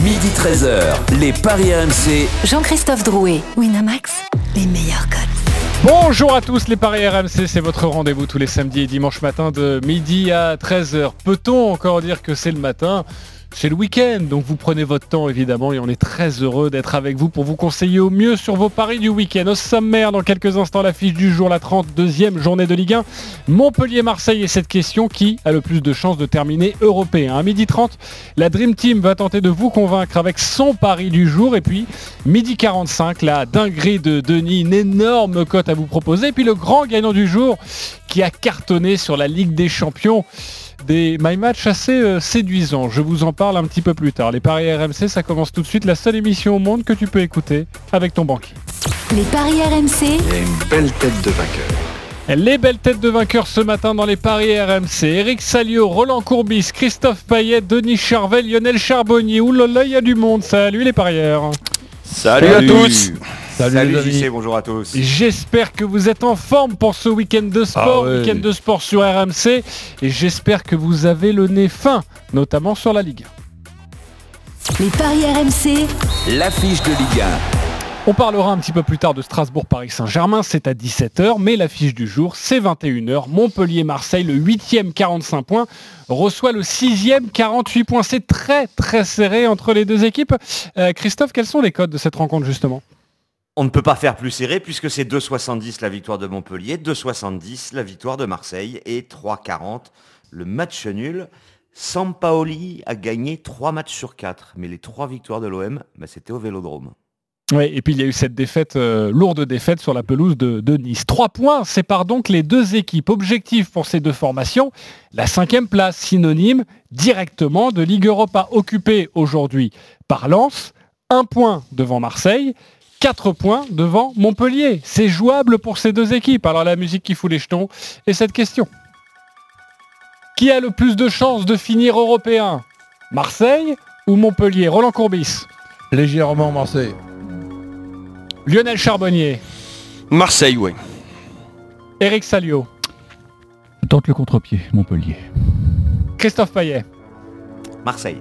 Midi 13h, les Paris RMC. Jean-Christophe Drouet, Winamax, les meilleurs codes. Bonjour à tous les Paris RMC, c'est votre rendez-vous tous les samedis et dimanches matin de midi à 13h. Peut-on encore dire que c'est le matin? C'est le week-end, donc vous prenez votre temps évidemment et on est très heureux d'être avec vous pour vous conseiller au mieux sur vos paris du week-end. Au sommaire, dans quelques instants, l'affiche du jour, la 32e journée de Ligue 1. Montpellier-Marseille et cette question, qui a le plus de chances de terminer européen? À midi 30, la Dream Team va tenter de vous convaincre avec son pari du jour. Et puis, midi 45, la dinguerie de Denis, une énorme cote à vous proposer. Et puis le grand gagnant du jour qui a cartonné sur la Ligue des Champions des My Match assez euh, séduisants. Je vous en parle un petit peu plus tard. Les paris RMC, ça commence tout de suite. La seule émission au monde que tu peux écouter avec ton banquier. Les paris RMC. Et une belle tête de vainqueur. Les belles têtes de vainqueurs ce matin dans les paris RMC. Eric Salio, Roland Courbis, Christophe Payet, Denis Charvel, Lionel Charbonnier. Oulala, il y a du monde. Salut les parieurs. Salut, à tous Salut, JC, bonjour à tous. J'espère que vous êtes en forme pour ce week-end de sport, Ah ouais. week-end de sport sur RMC, et j'espère que vous avez le nez fin, notamment sur la Ligue. Les paris RMC. L'affiche de Ligue 1. On parlera un petit peu plus tard de Strasbourg-Paris Saint-Germain, c'est à 17h, mais l'affiche du jour, c'est 21h. Montpellier-Marseille, le 8e 45 points, reçoit le 6e 48 points. C'est très très serré entre les deux équipes. Euh, Christophe, quels sont les codes de cette rencontre justement? On ne peut pas faire plus serré puisque c'est 2,70 la victoire de Montpellier, 2,70 la victoire de Marseille et 3,40 le match nul. Sampaoli a gagné 3 matchs sur 4, mais les 3 victoires de l'OM, bah, c'était au Vélodrome. Oui, et puis il y a eu cette défaite, euh, lourde défaite sur la pelouse de, Nice. Trois points séparent donc les deux équipes. Objectif pour ces deux formations, la cinquième place, synonyme directement de Ligue Europa occupée aujourd'hui par Lens. Un point devant Marseille, quatre points devant Montpellier. C'est jouable pour ces deux équipes. Alors la musique qui fout les jetons et cette question. Qui a le plus de chances de finir européen? Marseille ou Montpellier? Roland Courbis Légèrement Marseille. Lionel Charbonnier Marseille, oui. Eric Salio, Tente le contre-pied, Montpellier. Christophe Payet, Marseille.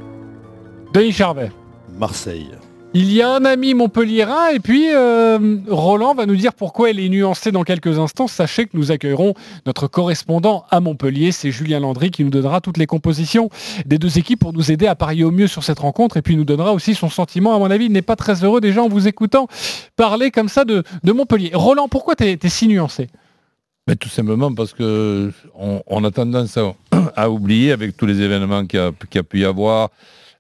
Denis Charvet. Marseille. Il y a un ami montpelliérain et puis euh, Roland va nous dire pourquoi elle est nuancée dans quelques instants. Sachez que nous accueillerons notre correspondant à Montpellier, c'est Julien Landry qui nous donnera toutes les compositions des deux équipes pour nous aider à parier au mieux sur cette rencontre et puis nous donnera aussi son sentiment. À mon avis, il n'est pas très heureux déjà en vous écoutant parler comme ça de, Montpellier. Roland, pourquoi t'es es si nuancé? Mais tout simplement parce que on, a tendance à, oublier avec tous les événements qu'il y a pu y avoir,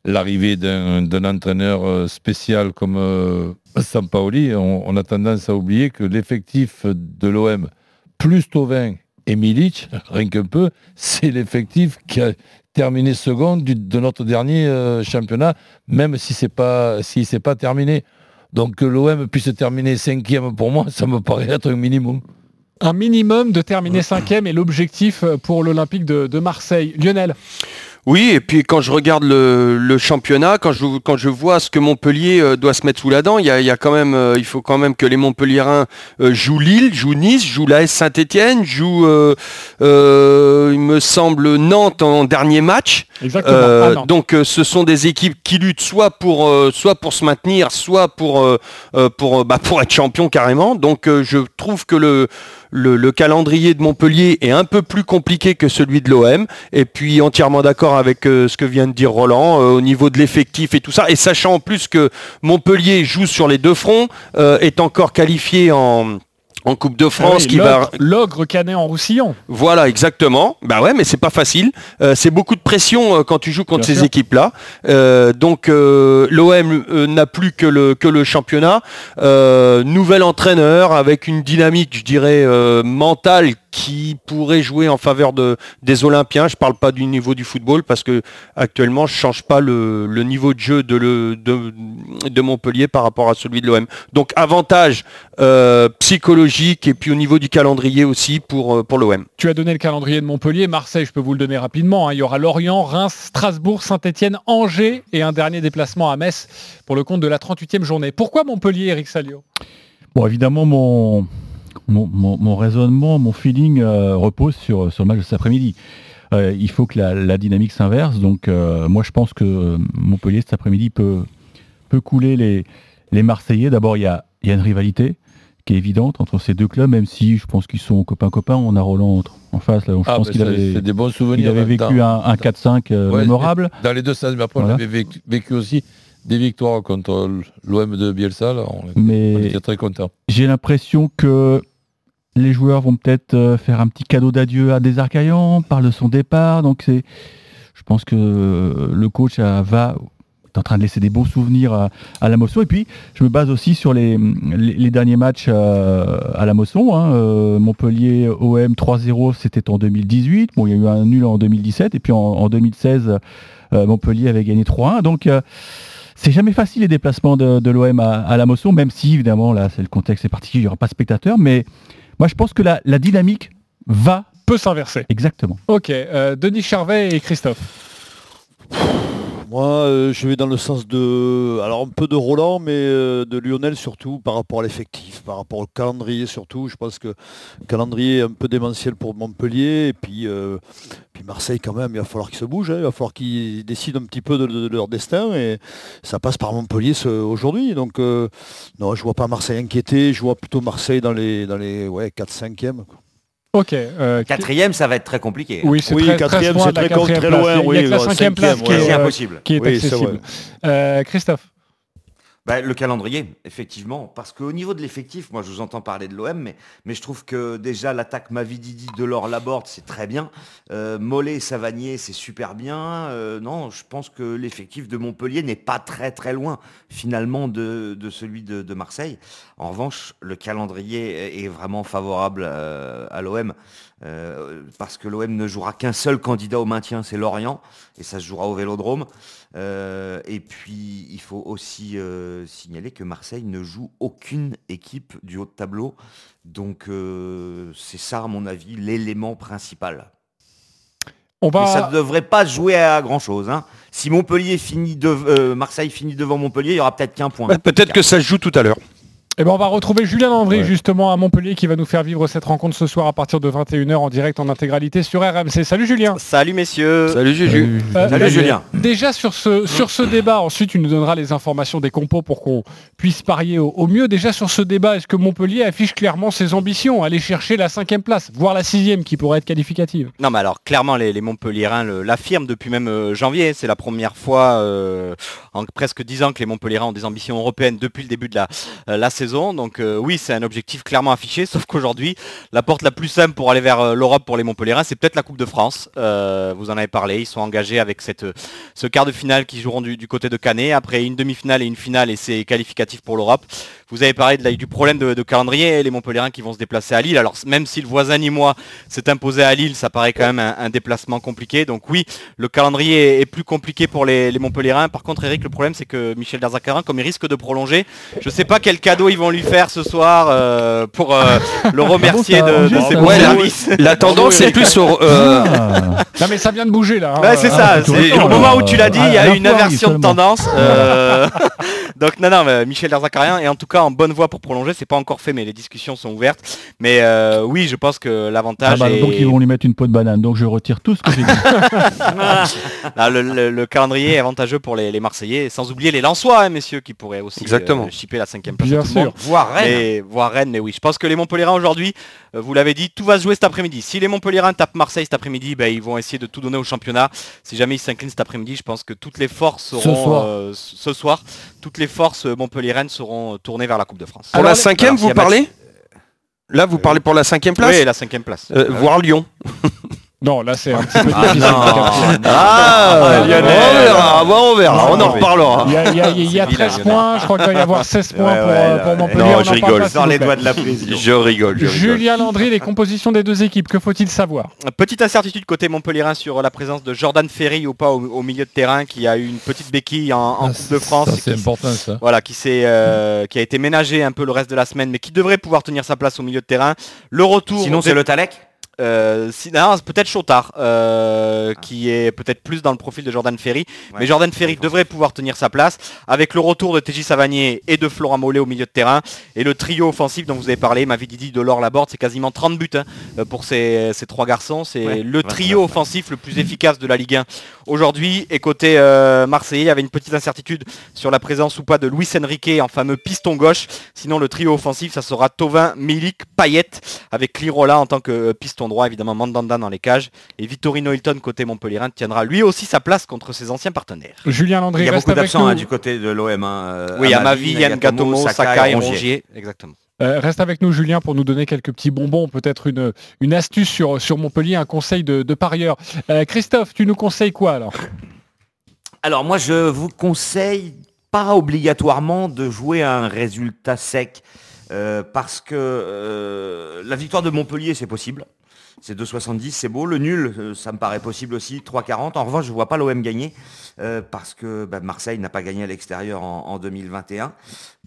l'arrivée d'un entraîneur euh, spécial comme euh, Sampaoli, on, on a tendance à oublier que l'effectif de l'OM, plus Tovin et Milic, rien qu'un peu, c'est l'effectif qui a terminé second du- de notre dernier euh, championnat, même si c'est pas si c'est pas terminé. Donc que l'OM puisse terminer cinquième pour moi, ça me paraît être un minimum. Un minimum de terminer cinquième est l'objectif pour l'Olympique de, de Marseille. Lionel Oui, et puis quand je regarde le, le championnat, quand je, quand je vois ce que Montpellier euh, doit se mettre sous la dent, il y a, il y a quand même, euh, il faut quand même que les Montpelliérains euh, jouent Lille, jouent Nice, jouent l'AS Saint-Etienne, jouent, euh, euh, il me semble, Nantes en dernier match. Exactement. Euh, Ah donc ce sont des équipes qui luttent soit pour, soit pour se maintenir, soit pour, pour, bah, pour être champion carrément. Donc je trouve que le, le, le calendrier de Montpellier est un peu plus compliqué que celui de l'OM. Et puis entièrement d'accord avec euh, ce que vient de dire Roland euh, au niveau de l'effectif et tout ça. Et sachant en plus que Montpellier joue sur les deux fronts, euh, est encore qualifié en... En Coupe de Ah France oui, qui va l'ogre- canet en roussillon. voilà, exactement. Bah ouais, mais c'est pas facile. Euh, c'est beaucoup de pression euh, quand tu joues contre Bien ces sûr. équipes-là. Euh, donc euh, l'OM euh, n'a plus que le que le championnat. Euh, nouvel entraîneur avec une dynamique, je dirais, euh, mentale qui pourrait jouer en faveur de, des Olympiens. Je parle pas du niveau du football parce que actuellement je change pas le, le niveau de jeu de, le, de, de Montpellier par rapport à celui de l'OM. Donc avantage euh, psychologique et puis au niveau du calendrier aussi pour, euh, pour l'OM. Tu as donné le calendrier de Montpellier. Marseille, je peux vous le donner rapidement. hein. Il y aura Lorient, Reims, Strasbourg, Saint-Etienne, Angers et un dernier déplacement à Metz pour le compte de la 38e journée. Pourquoi Montpellier, Eric Salio? Bon, évidemment, mon, mon, mon- mon raisonnement, mon feeling euh, repose sur, sur le match de cet après-midi. euh, il faut que la, la dynamique s'inverse. Donc euh, moi je pense que Montpellier cet après-midi peut, peut couler les, les Marseillais. D'abord il y a, il y a une rivalité qui est évidente entre ces deux clubs, même si je pense qu'ils sont copains-copains. On a Roland en- en face, là, je Ah, pense qu'il c'est- avait, des bons il souvenirs. avait en même temps. vécu un, un 4-5 euh, Ouais, mémorable. Dans les deux sens, mais après, Voilà. on avait vécu, vécu aussi des victoires contre l'OM de Bielsa. Là, on, Mais- on était très contents. J'ai l'impression que les joueurs vont peut-être euh, faire un petit cadeau d'adieu à Desarcaillan, parle de son départ. Donc c'est, je pense que euh, le coach va est en train de laisser des beaux souvenirs à, à la Mosson. Et puis je me base aussi sur les, derniers matchs euh, à la Mosson. hein. Montpellier OM 3-0, c'était en 2018. Bon, il y a eu un nul en 2017 et puis en, en 2016, euh, Montpellier avait gagné 3-1. Donc c'est jamais facile les déplacements de, l'OM à, la Mosson, même si évidemment là c'est le contexte est particulier, il n'y aura pas de spectateurs, moi je pense que la, la dynamique va Peut s'inverser. exactement. Ok, euh, Denis Charvet et Christophe. Moi, euh, je vais dans le sens de, alors un peu de Roland, mais euh, de Lionel surtout par rapport à l'effectif, par rapport au calendrier surtout. Je pense que le calendrier est un peu démentiel pour Montpellier et puis, euh, puis Marseille quand même. Il va falloir qu'ils se bougent, hein, il va falloir qu'ils décident un petit peu de, de- de leur destin et ça passe par Montpellier ce- aujourd'hui. Donc euh, non, je vois pas Marseille inquiété. Je vois plutôt Marseille dans les dans les ouais 4-5e. Ok. euh, Quatrième, ça va être très compliqué. Oui, c'est Oui, très, quatrième, 13 points c'est très très loin, Il y a que oui, la cinquième place cinquième, qui ouais. est, C'est euh, impossible. qui est Oui, c'est accessible. Euh, Christophe. Bah, le calendrier, effectivement, parce qu'au niveau de l'effectif, moi je vous entends parler de l'OM, mais, je trouve que déjà l'attaque Mavididi, Delors, Laborde, c'est très bien. Euh, Mollet, Savanier, c'est super bien. Euh, non, je pense que l'effectif de Montpellier n'est pas très très loin finalement de, de celui de, de Marseille. En revanche, le calendrier est vraiment favorable euh, à l'OM. Euh, parce que l'OM ne jouera qu'un seul candidat au maintien, c'est Lorient, et ça se jouera au Vélodrome. Euh, et puis, il faut aussi euh, signaler que Marseille ne joue aucune équipe du haut de tableau. Donc, euh, c'est ça, à mon avis, l'élément principal. On Mais ça va. ne devrait pas jouer à grand-chose. hein. Si Montpellier finit de, euh, Marseille finit devant Montpellier, il y aura peut-être qu'un point. Bah, Peut-être que ça se joue tout à l'heure. Eh ben, on va retrouver Julien Landry Ouais. justement à Montpellier qui va nous faire vivre cette rencontre ce soir à partir de 21h en direct en intégralité sur RMC. Salut Julien. Salut messieurs. Salut Juju. Euh, Salut euh, Julien. Déjà sur ce, sur ce débat, ensuite tu nous donneras les informations des compos pour qu'on puisse parier au, mieux. Déjà sur ce débat, est-ce que Montpellier affiche clairement ses ambitions, aller chercher la cinquième place, voire la sixième qui pourrait être qualificative? Non mais alors clairement les, les Montpelliérains le- l'affirment depuis même euh, janvier. C'est la première fois euh, en presque dix ans que les Montpelliérains ont des ambitions européennes depuis le début de la, euh, saison. Donc oui c'est un objectif clairement affiché. Sauf qu'aujourd'hui la porte la plus simple pour aller vers l'Europe pour les Montpelliérains c'est peut-être la Coupe de France. Vous en avez parlé. Ils sont engagés avec cette, ce quart de finale qui joueront du, du côté de Canet. Après une demi-finale et une finale et c'est qualificatif pour l'Europe. Vous avez parlé de la- du problème de, de calendrier, les Montpelliérains qui vont se déplacer à Lille. Alors même si le voisin nîmois s'est imposé à Lille, ça paraît quand même un, un déplacement compliqué. Donc oui, le calendrier est, est plus compliqué pour les, les Montpelliérains. Par contre, Eric, le problème c'est que Michel Darzacarin, comme il risque de prolonger, je sais pas quel cadeau ils vont lui faire ce soir euh, pour euh, le remercier ça de, ses bons Ouais, la- services. La tendance est plus au... euh, Ah. Non mais ça vient de bouger là. hein. C'est ça. c'est au moment où tu l'as dit, il y a la une inversion de tendance. euh, Donc non, non, mais Michel Darzacarien est en tout cas en bonne voie pour prolonger. C'est pas encore fait, mais les discussions sont ouvertes. Mais euh, oui, je pense que Ah l'avantage bah, est... Donc ils vont lui mettre une peau de banane. Donc je retire tout ce que j'ai dit. Ah, le, le- le calendrier est avantageux pour les, les Marseillais, sans oublier les Lensois, hein, messieurs, qui pourraient aussi Exactement. euh, chipper la cinquième place. Bien à tout le monde. sûr. Voir Rennes. Mais, voire Rennes, mais oui. Je pense que les Montpelliérains aujourd'hui, euh, vous l'avez dit, tout va se jouer cet après-midi. Si les Montpelliérains tapent Marseille cet après-midi, ben, ils vont essayer de tout donner au championnat. Si jamais ils s'inclinent cet après-midi, je pense que toutes les forces seront soir. euh, ce soir, toutes les forces montpelliéraines seront tournées vers la Coupe de France. Pour Alors, la cinquième, alors, vous parlez? Là, vous parlez pour la cinquième place? Oui, la cinquième place. Euh, Voir Lyon. Non là c'est un petit peu Ah difficile. non, Ah, Lyonnais. on verra, on verra, on en reparlera. Il y a, il y a- il y a C'est vilain, 13 Lyonnais. points, je crois qu'il va y avoir 16 points Ouais, pour, ouais, euh, là, pour ouais. Montpellier. Non, on je rigole, vous les doigts de la précision. Je rigole, je rigole. Julien Landry, les compositions des deux équipes, que faut-il savoir? Petite incertitude côté Montpelliérain sur la présence de Jordan Ferry ou pas au, au milieu de terrain qui a eu une petite béquille en, en Ah, Coupe de France. c'est important ça. Voilà, qui, s'est, euh, qui a été ménagé un peu le reste de la semaine, mais qui devrait pouvoir tenir sa place au milieu de terrain. Le retour. Sinon, c'est le Talec Euh, peut-être Chotard, euh, qui est peut-être plus dans le profil de Jordan Ferry. Ouais. Mais Jordan Ferry devrait pouvoir tenir sa place avec le retour de TJ Savanier et de Florent Mollet au milieu de terrain. Et le trio offensif dont vous avez parlé, Mavididi, Delors, Laborde, c'est quasiment 30 buts hein, euh, pour ces, ces trois garçons. C'est Ouais, le 29, trio ouais. offensif le plus efficace de la Ligue 1 aujourd'hui. Et côté euh, Marseillais, il y avait une petite incertitude sur la présence ou pas de Luis Enrique en fameux piston gauche. Sinon, le trio offensif, ça sera Tovin, Milik, Payet, avec Lirola en tant que euh, piston droit, évidemment Mandanda dans les cages. Et Vittorino Hilton, côté Montpellierin, tiendra lui aussi sa place contre ses anciens partenaires. Julien Landry Il y a reste beaucoup d'absents hein, du côté de l'OM. Hein, oui, Amavi, Yann Gatomo, Sakai et Rongier. Exactement. Euh, reste avec nous Julien pour nous donner quelques petits bonbons, peut-être une, une astuce sur, sur Montpellier, un conseil de, de parieur. Euh, Christophe, tu nous conseilles quoi alors? Alors moi je vous conseille pas obligatoirement de jouer à un résultat sec euh, parce que euh, la victoire de Montpellier c'est possible. C'est 2,70, c'est beau. Le nul, euh, ça me paraît possible aussi, 3,40. En revanche, je ne vois pas l'OM gagner euh, parce que bah, Marseille n'a pas gagné à l'extérieur en, en 2021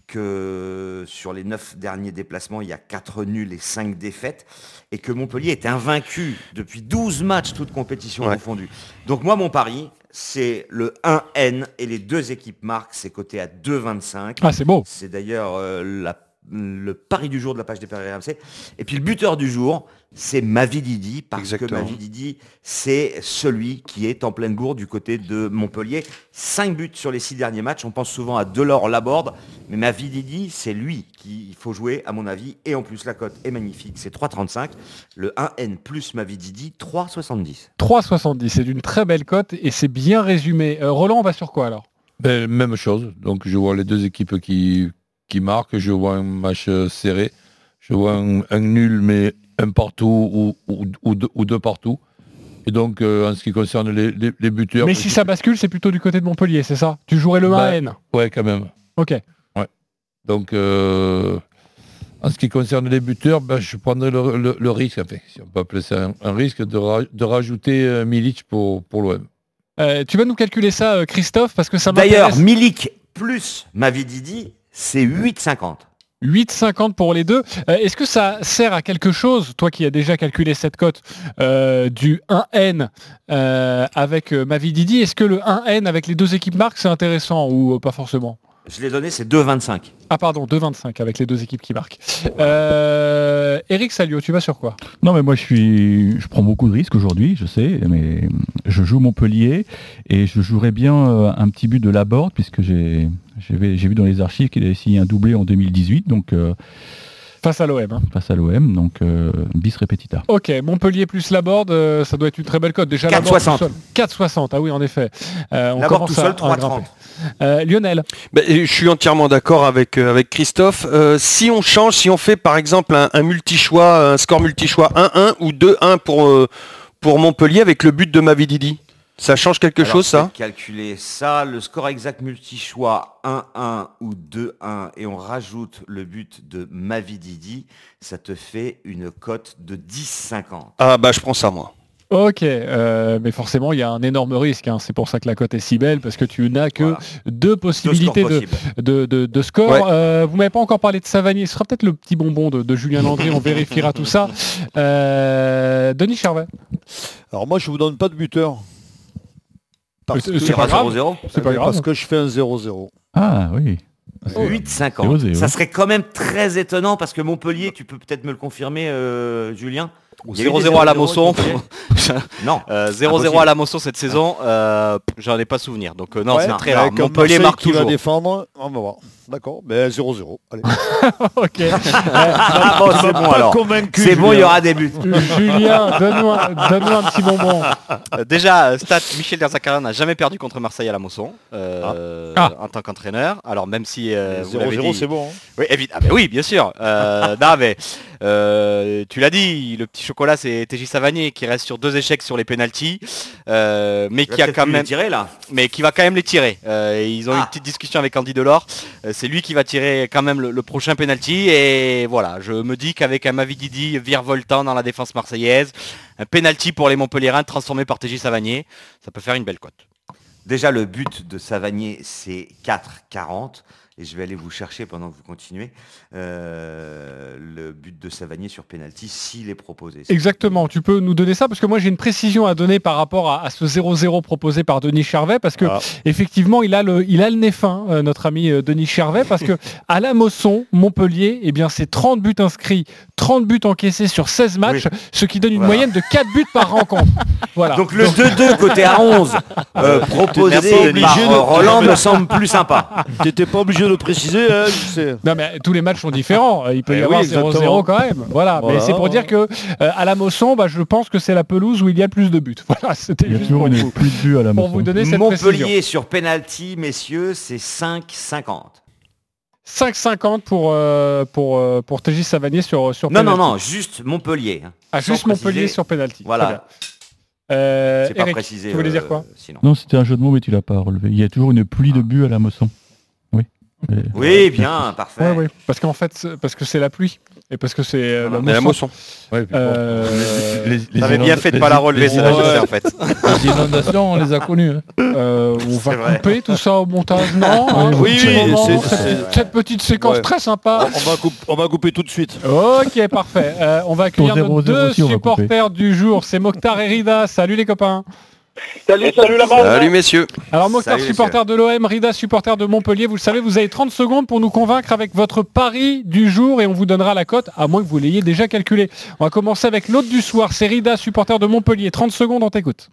que sur les 9 derniers déplacements, il y a 4 nuls et 5 défaites, et que Montpellier est invaincu depuis 12 matchs, toutes compétitions Ouais. confondues. Donc moi, mon pari, c'est le 1N, et les deux équipes marquent, c'est coté à 2,25. Ah, c'est beau. C'est d'ailleurs euh, la- le pari du jour de la page des paris RMC. Et puis le buteur du jour, c'est Mavididi, parce Exactement. que Mavididi, c'est celui qui est en pleine bourre du côté de Montpellier. 5 buts sur les 6 derniers matchs. On pense souvent à Delors Laborde, mais Mavididi, c'est lui qu'il faut jouer, à mon avis. Et en plus, la cote est magnifique. C'est 3,35. Le 1N plus Mavididi, 3,70. 3,70, c'est d'une très belle cote et c'est bien résumé. Euh, Roland, on va sur quoi alors? Ben, même chose. Donc je vois les deux équipes qui, qui marquent. Je vois un match euh, serré. Je vois un, un nul, mais un partout ou, ou, ou deux, ou deux partout. Et donc, euh, en ce qui concerne les, les, les buteurs... Mais si ça bascule, c'est plutôt du côté de Montpellier, c'est ça? Tu jouerais le Bah, 1N Ouais, quand même. Ok. Donc, euh, en ce qui concerne les buteurs, ben, je prendrais le, le- le risque, enfin, si on peut appeler ça un, un risque, de, ra- de rajouter euh, Milic pour, pour l'OM. Euh, tu vas nous calculer ça, euh, Christophe, parce que ça D'ailleurs. Milik plus Mavididi, c'est 8,50. 8,50 pour les deux. Euh, Est-ce que ça sert à quelque chose, toi qui as déjà calculé cette cote euh, du 1N euh, avec euh, Mavididi, est-ce que le 1N avec les deux équipes marques c'est intéressant ou pas forcément? Je l'ai donné, c'est 2,25. Ah pardon, 2,25 avec les deux équipes qui marquent. Euh, Eric Salio, tu vas sur quoi? Non, mais moi, je suis, je prends beaucoup de risques aujourd'hui, je sais, mais je joue Montpellier et je jouerais bien euh, un petit but de Laborde puisque j'ai, j'ai vu j'ai vu dans les archives qu'il avait signé un doublé en 2018, donc euh, Face à l'OM. hein. face à l'OM, donc euh, bis repetita. Ok, Montpellier plus Laborde, euh, ça doit être une très belle cote. Déjà 4,60. Laborde tout seul. 4,60, ah oui en effet. Euh, on Laborde commence tout seul, à- à 3,30. grimper. Euh, Lionel, Ben, je suis entièrement d'accord avec, euh, avec Christophe. Euh, si on change, si on fait par exemple un, un multi-choix, un score multi-choix 1-1 ou 2-1 pour, euh, pour Montpellier avec le but de Mavididi, ça change quelque Alors, chose ça calculer ça, le score exact multi-choix 1-1 ou 2-1 et on rajoute le but de Mavididi, ça te fait une cote de 10,50. Ah bah je prends ça moi. ok, euh, mais forcément il y a un énorme risque. hein. C'est pour ça que la cote est si belle parce que tu n'as que Voilà. deux possibilités de, possibles. de, de- de score. Ouais. Euh, vous m'avez pas encore parlé de Savanier. Ce sera peut-être le petit bonbon de, de Julien Landry. On vérifiera tout ça. Euh, Denis Charvet. Alors moi, je vous donne pas de buteur. Parce C'est- que, c'est pas grave. 0-0 C'est pas parce grave. que je fais un 0-0. Ah oui. 8,50. osé, Ça serait quand même très étonnant parce que Montpellier, tu peux peut-être me le confirmer, euh, Julien Il y a eu des 0-0 à la 0-0 Mosson. Non. Euh, 0-0 Impossible. à la Mosson cette saison, euh, j'en ai pas souvenir. Donc euh, non, Ouais, c'est très rare. Montpellier marque qui va toujours. défendre. On va voir. D'accord. Ben 0-0. Allez. ok. Ah bon, c'est bon Pas alors. C'est bon, il y aura des buts. Julien, donne-nous un, donne-nous un petit bonbon. Euh, déjà, euh, stat, Michel Derzakarian n'a jamais perdu contre Marseille à la Mosson euh, Ah. en tant qu'entraîneur. Alors même si euh, vous 0-0, l'avez dit- c'est bon. hein. Oui, ah, oui, bien sûr. Euh, non, mais euh, tu l'as dit, le petit chocolat, c'est TJ Savanier qui reste sur deux échecs sur les pénalties, euh, mais qui a quand même, tirer là. mais qui va quand même les tirer. Euh, ils ont eu Ah. une petite discussion avec Andy Delors. C'est lui qui va tirer quand même le, le prochain penalty. Et voilà, je me dis qu'avec un Mavididi virevoltant dans la défense marseillaise, un penalty pour les Montpellierins transformé par TJ Savanier, ça peut faire une belle cote. Déjà, le but de Savanier, c'est 4,40. Et je vais aller vous chercher pendant que vous continuez, euh, le but de Savanier sur penalty s'il est proposé. Exactement, tu peux nous donner ça parce que moi j'ai une précision à donner par rapport à, à ce 0-0 proposé par Denis Charvet parce que Ah. effectivement il a le, il a le nez fin, euh, notre ami euh, Denis Charvet, parce que à la Mosson, Montpellier, eh bien c'est 30 buts inscrits, 30 buts encaissés sur 16 matchs, ce qui donne une Voilà. moyenne de 4 buts par rencontre. Voilà. Donc le 2-2 côté à 11 euh, proposé par de- Roland me semble plus sympa. T'étais pas obligé de le préciser, hein, je sais. Non mais tous les matchs sont différents. Il peut y Eh avoir oui, 0-0 exactement. quand même. Voilà. Voilà. Mais c'est pour dire que euh, à la Mosson, bah, je pense que c'est la pelouse où il y a le plus de buts. Voilà. C'était Il y a juste toujours pour, une vous, plus de buts à la pour vous donner cette précision. Montpellier sur penalty, messieurs, c'est 5-50. 5,50 pour euh, pour euh, pour TJ Savanier sur sur Non, non, penalty. non, juste Montpellier. hein. Ah, juste Montpellier sur penalty. Voilà. Euh, C'est pas Eric, précisé. tu voulais dire euh, quoi? sinon. Non, c'était un jeu de mots, mais tu l'as pas relevé. Il y a toujours une pluie de buts à la Mosson. Oui. Bien, parfait. Ouais, ouais. Parce qu'en fait, parce que c'est la pluie et parce que c'est euh, la la moisson. moisson. Ouais, Euh, les- les bien fait de pas la relever, en fait. Les inondations, on les a connues. hein. Euh, on va vrai. couper tout ça au montage, non hein, Oui, petit oui, cette, petite séquence Ouais. très sympa. On va, couper, on va couper tout de suite. Ok, parfait. Euh, on va accueillir nos 0-0 deux supporters du jour. C'est Mokhtar et Rida. Salut les copains. Salut, salut la. Salut messieurs. Alors Mokhtar, supporter de l'OM, Rida, supporter de Montpellier. Vous le savez, vous avez 30 secondes pour nous convaincre avec votre pari du jour et on vous donnera la cote, à moins que vous l'ayez déjà calculé. On va commencer avec l'autre du soir. C'est Rida, supporter de Montpellier. 30 secondes, on t'écoute.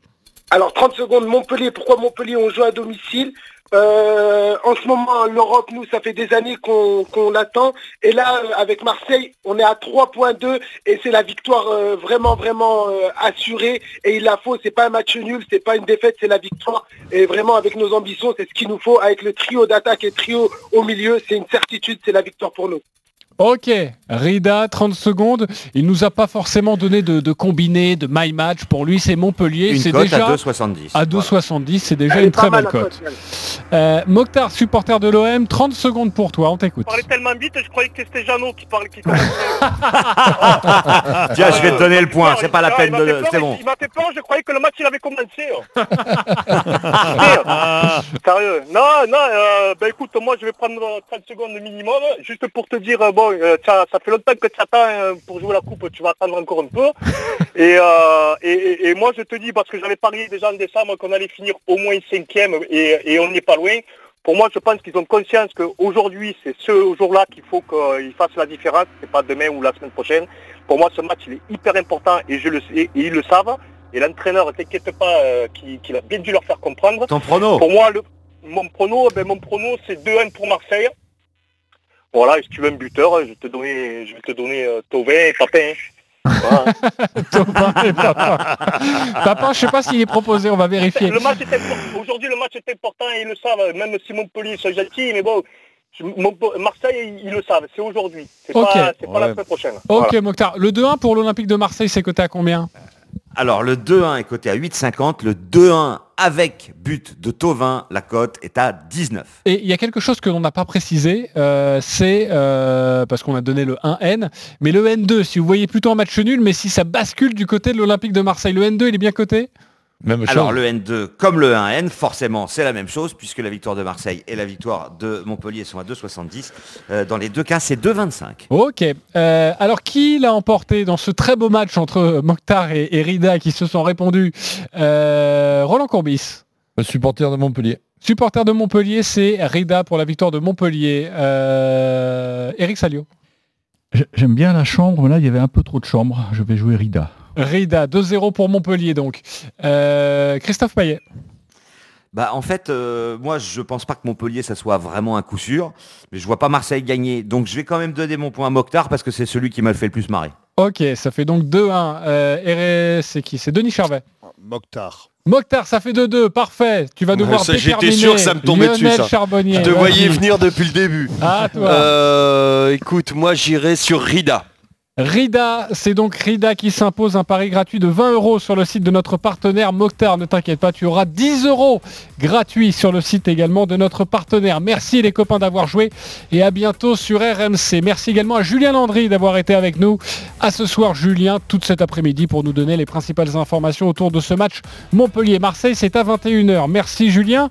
Alors 30 secondes, Montpellier, pourquoi Montpellier on joue à domicile Euh, En ce moment, l'Europe, nous, ça fait des années qu'on qu'on l'attend. Et là, euh, avec Marseille, on est à 3.2 et c'est la victoire euh, vraiment, vraiment assurée. Et il la faut, c'est pas un match nul, c'est pas une défaite, c'est la victoire. Et vraiment, avec nos ambitions, c'est ce qu'il nous faut. Avec le trio d'attaque et trio au milieu, c'est une certitude, c'est la victoire pour nous. Ok, Rida, 30 secondes. Il nous a pas forcément donné de, de combiné, de my match. Pour lui, c'est Montpellier. Une C'est cote déjà à 2,70. à Voilà. 2,70. C'est déjà Elle une très belle cote. Euh, Mokhtar, supporter de l'OM, 30 secondes pour toi. On t'écoute. parlais tellement vite, je croyais que c'était Jeannot qui parlait. Qui commençait. Tiens, je vais te donner le point, c'est pas la peine il m'a fait de... C'est bon. Il m'a fait peur, je croyais que le match il avait commencé. oh. Sérieux. Non, non, euh, ben écoute, moi je vais prendre euh, 30 secondes minimum, juste pour te dire, euh, bon, euh, ça, ça fait longtemps que tu attends euh, pour jouer la coupe, tu vas attendre encore un peu. Et, euh, et, et- moi je te dis, parce que j'avais parié déjà en décembre qu'on allait finir au moins cinquième et, et on n'est pas loin. Pour moi, je pense qu'ils ont conscience qu'aujourd'hui, c'est ce jour-là qu'il faut qu'ils fassent la différence, c'est pas demain ou la semaine prochaine. Pour moi, ce match, il est hyper important et je le sais, et ils le savent. Et l'entraîneur, t'inquiète pas, euh, qu'il qu'il a bien dû leur faire comprendre. Ton prono Pour moi, le, mon prono, ben, mon prono, c'est 2-1 pour Marseille. Voilà, si tu veux un buteur, je vais te donner, je vais te donner euh, Thauvin et Papin. Voilà. Et. Papa, je sais pas s'il est proposé. On va vérifier. Le match. Aujourd'hui, le match est important et ils le savent. Même si Montpellier sont gentils, mais bon, Marseille, ils le savent. C'est aujourd'hui. C'est Ok. pas, c'est pas la semaine prochaine. Ok, Voilà. Mokhtar. Le 2-1 pour l'Olympique de Marseille, c'est coté à combien? Alors le 2-1 est coté à 8,50. Le 2-1 avec but de Tovin, la cote est à 19. Et il y a quelque chose que l'on n'a pas précisé, euh, c'est euh, parce qu'on a donné le 1N, mais le N2, si vous voyez plutôt un match nul, mais si ça bascule du côté de l'Olympique de Marseille, le N2, il est bien coté? Même Alors chose. le N2 comme le 1N, forcément c'est la même chose puisque la victoire de Marseille et la victoire de Montpellier sont à 2,70. Euh, dans les deux cas c'est 2,25. Ok. Euh, alors qui l'a emporté dans ce très beau match entre Mokhtar et, et Rida qui se sont répondus Euh, Roland Courbis? Le supporter de Montpellier. Supporter de Montpellier, c'est Rida pour la victoire de Montpellier. Euh, Eric Salio. J'ai- J'aime bien la chambre, mais là, il y avait un peu trop de chambre. Je vais jouer Rida. Rida, 2-0 pour Montpellier donc. Euh, Christophe Payet. Bah en fait euh, moi je pense pas que Montpellier ça soit vraiment un coup sûr, mais je vois pas Marseille gagner. Donc je vais quand même donner mon point à Mokhtar parce que c'est celui qui m'a le fait le plus marrer. Ok, ça fait donc 2-1. Euh, c'est qui? C'est Denis Charvet. Mokhtar. Mokhtar, ça fait 2-2, parfait. Tu vas devoir Ça, j'étais sûr que ça me tombait Lionel dessus, ça. Charbonnier. Je te voyais venir depuis le début. Ah, toi. Euh, écoute, moi j'irai sur Rida. Rida, c'est donc Rida qui s'impose un pari gratuit de 20 euros sur le site de notre partenaire Mokhtar. Ne t'inquiète pas, tu auras 10 euros gratuits sur le site également de notre partenaire. Merci les copains d'avoir joué et à bientôt sur RMC. Merci également à Julien Landry d'avoir été avec nous. À ce soir, Julien, toute cet après-midi pour nous donner les principales informations autour de ce match Montpellier-Marseille. C'est à 21h. Merci Julien.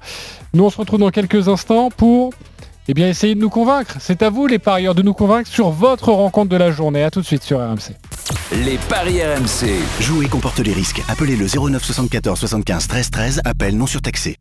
Nous on se retrouve dans quelques instants pour Eh bien, essayez de nous convaincre. C'est à vous, les parieurs, de nous convaincre sur votre rencontre de la journée. A tout de suite sur RMC. Les paris RMC. Jouer comporte les risques. Appelez le 09 74 75 13 13. Appel non surtaxé.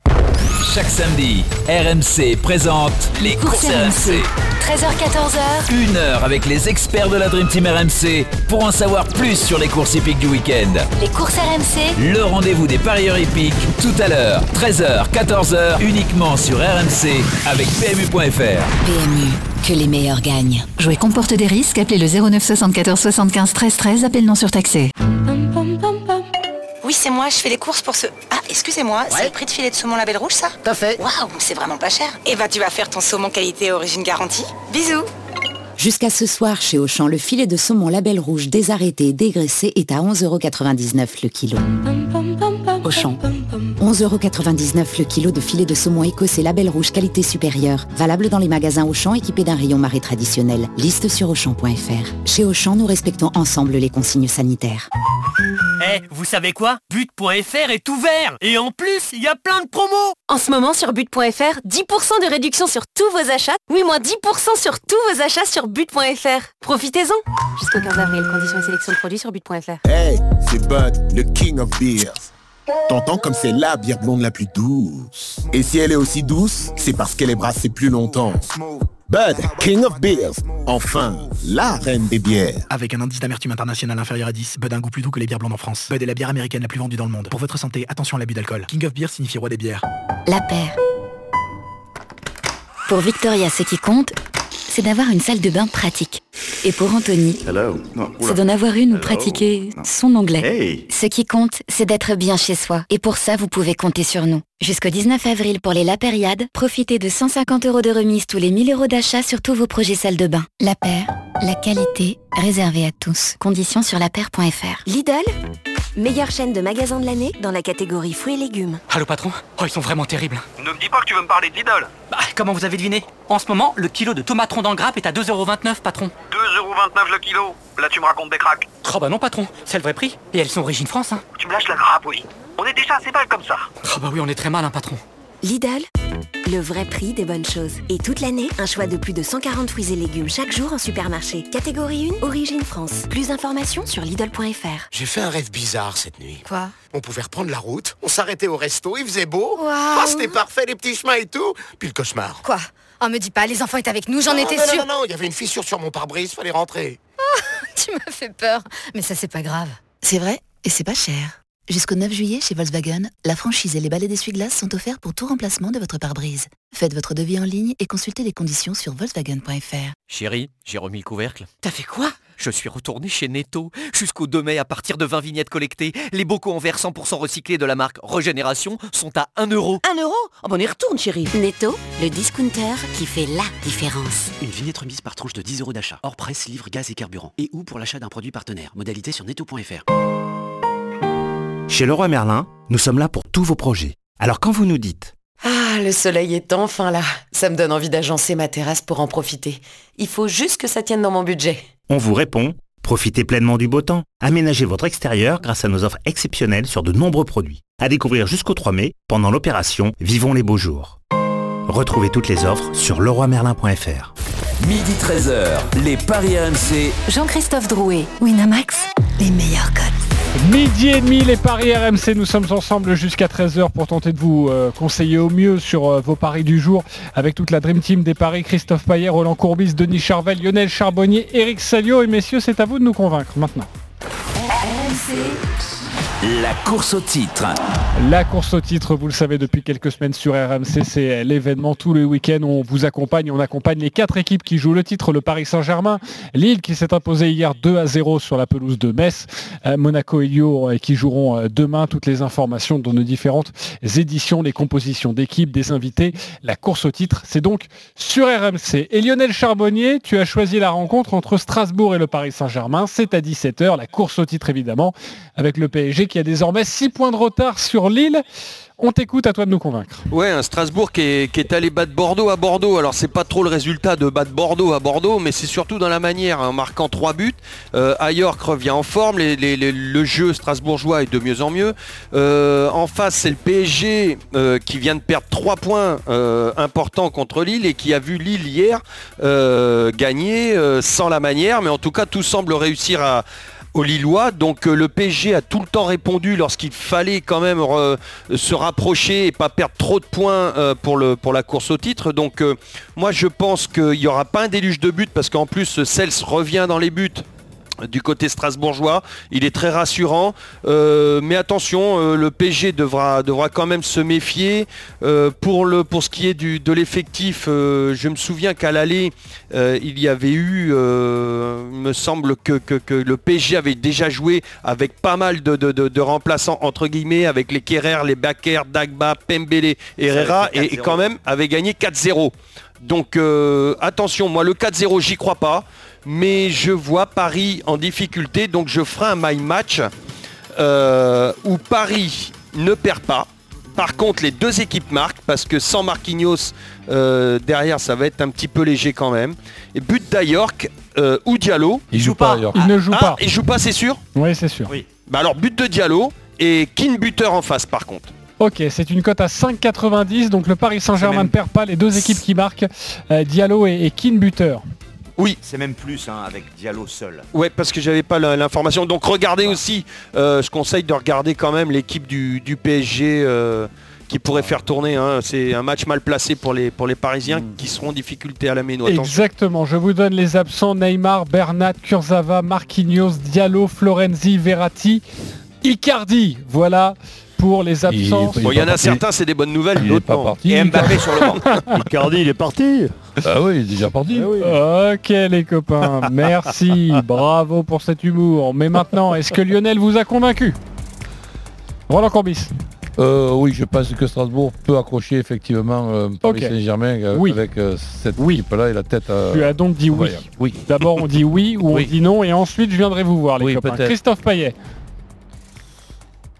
Chaque samedi, RMC présente les courses RMC. 13h14h. Une heure avec les experts de la Dream Team RMC pour en savoir plus sur les courses hippiques du week-end. Les courses RMC. Le rendez-vous des parieurs hippiques tout à l'heure, 13h, 14h, uniquement sur RMC avec PMU.fr. PMU, que les meilleurs gagnent. Jouer comporte des risques. Appelez le 09 74 75 13 13. Appel non surtaxé. Oui, c'est moi, je fais les courses pour ce... Ah, excusez-moi, c'est le prix de filet de saumon label rouge, ça Tout fait. Waouh, c'est vraiment pas cher. Eh ben, tu vas faire ton saumon qualité origine garantie. Bisous Jusqu'à ce soir, chez Auchan, le filet de saumon label rouge désarrêté et dégraissé est à 11,99€ le kilo. Auchan. 11,99€ le kilo de filet de saumon écossais label rouge qualité supérieure. Valable dans les magasins Auchan équipés d'un rayon marée traditionnel. Liste sur Auchan.fr. Chez Auchan, nous respectons ensemble les consignes sanitaires. Eh, vous savez quoi? But.fr est ouvert Et en plus, il y a plein de promos En ce moment sur but.fr, 10% de réduction sur tous vos achats. Oui, moins 10% sur tous vos achats sur but.fr. Profitez-en Jusqu'au 15 avril, conditions et sélection de produits sur but.fr. Hey, c'est Bud, le king of beers. T'entends comme c'est la bière blonde la plus douce. Et si elle est aussi douce, c'est parce qu'elle est brassée plus longtemps. Bud, king of beers. Enfin, la reine des bières. Avec un indice d'amertume international inférieur à 10, Bud a un goût plus doux que les bières blondes en France. Bud est la bière américaine la plus vendue dans le monde. Pour votre santé, attention à l'abus d'alcool. King of Beer signifie roi des bières. La paire. Pour Victoria, ce qui compte, c'est d'avoir une salle de bain pratique. Et pour Anthony, c'est d'en avoir une où pratiquer son anglais. Ce qui compte, c'est d'être bien chez soi. Et pour ça, vous pouvez compter sur nous. Jusqu'au 19 avril pour les La Périade, profitez de 150 euros de remise tous les 1000 euros d'achat sur tous vos projets salle de bain. La paire, la qualité réservée à tous. Conditions sur lapaire.fr. Lidl Meilleure chaîne de magasins de l'année dans la catégorie fruits et légumes. Allô patron Oh, ils sont vraiment terribles. Ne me dis pas que tu veux me parler de Lidl Bah, comment vous avez deviné? En ce moment, le kilo de tomatron dans le grappe est à 2,29€ patron. 2,29€ le kilo Là tu me racontes des cracks. Oh bah non patron, c'est le vrai prix. Et elles sont origine France, hein. Tu me lâches la grappe, oui. On est déjà assez mal comme ça. Oh bah oui, on est très mal, hein patron. Lidl, le vrai prix des bonnes choses. Et toute l'année, un choix de plus de 140 fruits et légumes chaque jour en supermarché. Catégorie 1, Origine France. Plus d'informations sur Lidl.fr. J'ai fait un rêve bizarre cette nuit. Quoi? On pouvait reprendre la route, on s'arrêtait au resto, il faisait beau. Waouh. Ah, c'était parfait, les petits chemins et tout. Puis le cauchemar. Quoi? Oh, me dis pas, les enfants étaient avec nous, j'en Non, étais non, sûre. Non, non, il y avait une fissure sur mon pare-brise, fallait rentrer. Tu m'as fait peur. Mais ça, c'est pas grave. C'est vrai, et c'est pas cher. Jusqu'au 9 juillet, chez Volkswagen, la franchise et les balais d'essuie-glace sont offerts pour tout remplacement de votre pare-brise. Faites votre devis en ligne et consultez les conditions sur volkswagen.fr. Chérie, j'ai remis le couvercle. T'as fait quoi? Je suis retourné chez Netto. Jusqu'au 2 mai, à partir de 20 vignettes collectées, les bocaux en verre 100% recyclés de la marque Régénération sont à 1 euro. 1 euro Oh, bon, on y retourne, chérie. Netto, le discounter qui fait la différence. Une vignette remise par tranche de 10 euros d'achat. Hors presse, livre, gaz et carburant. Et ou pour l'achat d'un produit partenaire. Modalité sur netto.fr. Chez Leroy Merlin, nous sommes là pour tous vos projets. Alors quand vous nous dites Ah, le soleil est enfin là. Ça me donne envie d'agencer ma terrasse pour en profiter. Il faut juste que ça tienne dans mon budget. On vous répond Profitez pleinement du beau temps. Aménagez votre extérieur grâce à nos offres exceptionnelles sur de nombreux produits. À découvrir jusqu'au 3 mai pendant l'opération Vivons les beaux jours. Retrouvez toutes les offres sur leroymerlin.fr. Midi 13h, les paris RMC. Jean-Christophe Drouet, Winamax, les meilleurs codes. Midi et demi, les paris RMC, nous sommes ensemble jusqu'à 13h pour tenter de vous euh, conseiller au mieux sur euh, vos paris du jour avec toute la Dream Team des paris, Christophe Payet, Roland Courbis, Denis Charvel, Lionel Charbonnier, Eric Salio et messieurs, c'est à vous de nous convaincre maintenant. La course au titre. La course au titre, vous le savez depuis quelques semaines sur RMC, c'est l'événement tous les week-ends. On vous accompagne, on accompagne les quatre équipes qui jouent le titre. Le Paris Saint-Germain, Lille qui s'est imposé hier 2 à 0 sur la pelouse de Metz, euh, Monaco et Lyon euh, qui joueront euh, demain. Toutes les informations dans nos différentes éditions, les compositions d'équipes, des invités. La course au titre, c'est donc sur RMC. Et Lionel Charbonnier, tu as choisi la rencontre entre Strasbourg et le Paris Saint-Germain. C'est à 17h, la course au titre évidemment, avec le PSG qui a désormais 6 points de retard sur Lille. On t'écoute, à toi de nous convaincre. Ouais, un Strasbourg qui est, allé battre Bordeaux à Bordeaux. Alors c'est pas trop le résultat de battre Bordeaux à Bordeaux, mais c'est surtout dans la manière, en marquant trois buts. Euh, Ayork revient en forme, le jeu strasbourgeois est de mieux en mieux. Euh, en face, c'est le PSG euh, qui vient de perdre trois points euh, importants contre Lille et qui a vu Lille hier gagner sans la manière, mais en tout cas tout semble réussir à aux Lillois. Donc euh, le PSG a tout le temps répondu lorsqu'il fallait quand même se rapprocher et pas perdre trop de points euh, pour, pour la course au titre. Donc euh, moi je pense qu'il n'y aura pas un déluge de buts parce qu'en plus Cels revient dans les buts du côté strasbourgeois. Il est très rassurant. Euh, mais attention, euh, le PSG devra, devra quand même se méfier. Euh, pour, le, pour ce qui est du, de l'effectif, je me souviens qu'à l'aller, il y avait eu, il me semble que, que- que le PSG avait déjà joué avec pas mal de, de- de- de remplaçants, entre guillemets, avec les Kerrer, les Baker, Dagba, Pembele, Herrera, et, et 4-0. quand même avait gagné 4-0. Donc attention, moi le 4-0 j'y crois pas, mais je vois Paris en difficulté, donc je ferai un my match euh, où Paris ne perd pas. Par contre les deux équipes marquent parce que sans Marquinhos euh, derrière ça va être un petit peu léger quand même. Et but d'Ayork euh, ou Diallo. Il joue pas. Il ne joue Ah, pas. il joue pas c'est sûr? Oui, c'est sûr. Bah alors but de Diallo et Kin buteur en face par contre. Ok, c'est une cote à 5,90. Donc le Paris Saint-Germain même- ne perd pas les deux équipes qui marquent, euh, Diallo et, et Keane buteur. Oui. C'est même plus hein, avec Diallo seul. Ouais, parce que j'avais pas l'information. Donc regardez aussi, euh, je conseille de regarder quand même l'équipe du, du PSG euh, qui pourrait faire tourner. hein. C'est un match mal placé pour les, pour les Parisiens qui seront en difficulté à la méno. Exactement, je vous donne les absents Neymar, Bernat, Kurzawa, Marquinhos, Diallo, Florenzi, Verratti, Icardi. Voilà pour les absents. Bon, il y en a certains, c'est des bonnes nouvelles. Il est d'autres pas parti. Et Mbappé sur le banc. Icardi, il est parti. Ah oui, il est déjà parti. Ok les copains, merci, bravo pour cet humour. Mais maintenant, est-ce que Lionel vous a convaincu? Roland Corbis Euh, oui, je pense que Strasbourg peut accrocher effectivement euh, Paris. Saint-Germain euh, Oui. avec euh, cette équipe-là et la tête à... Tu as donc dit oui. Oui. D'abord on dit oui ou Oui. on dit non et ensuite je viendrai vous voir les Oui, copains. Christophe Payet.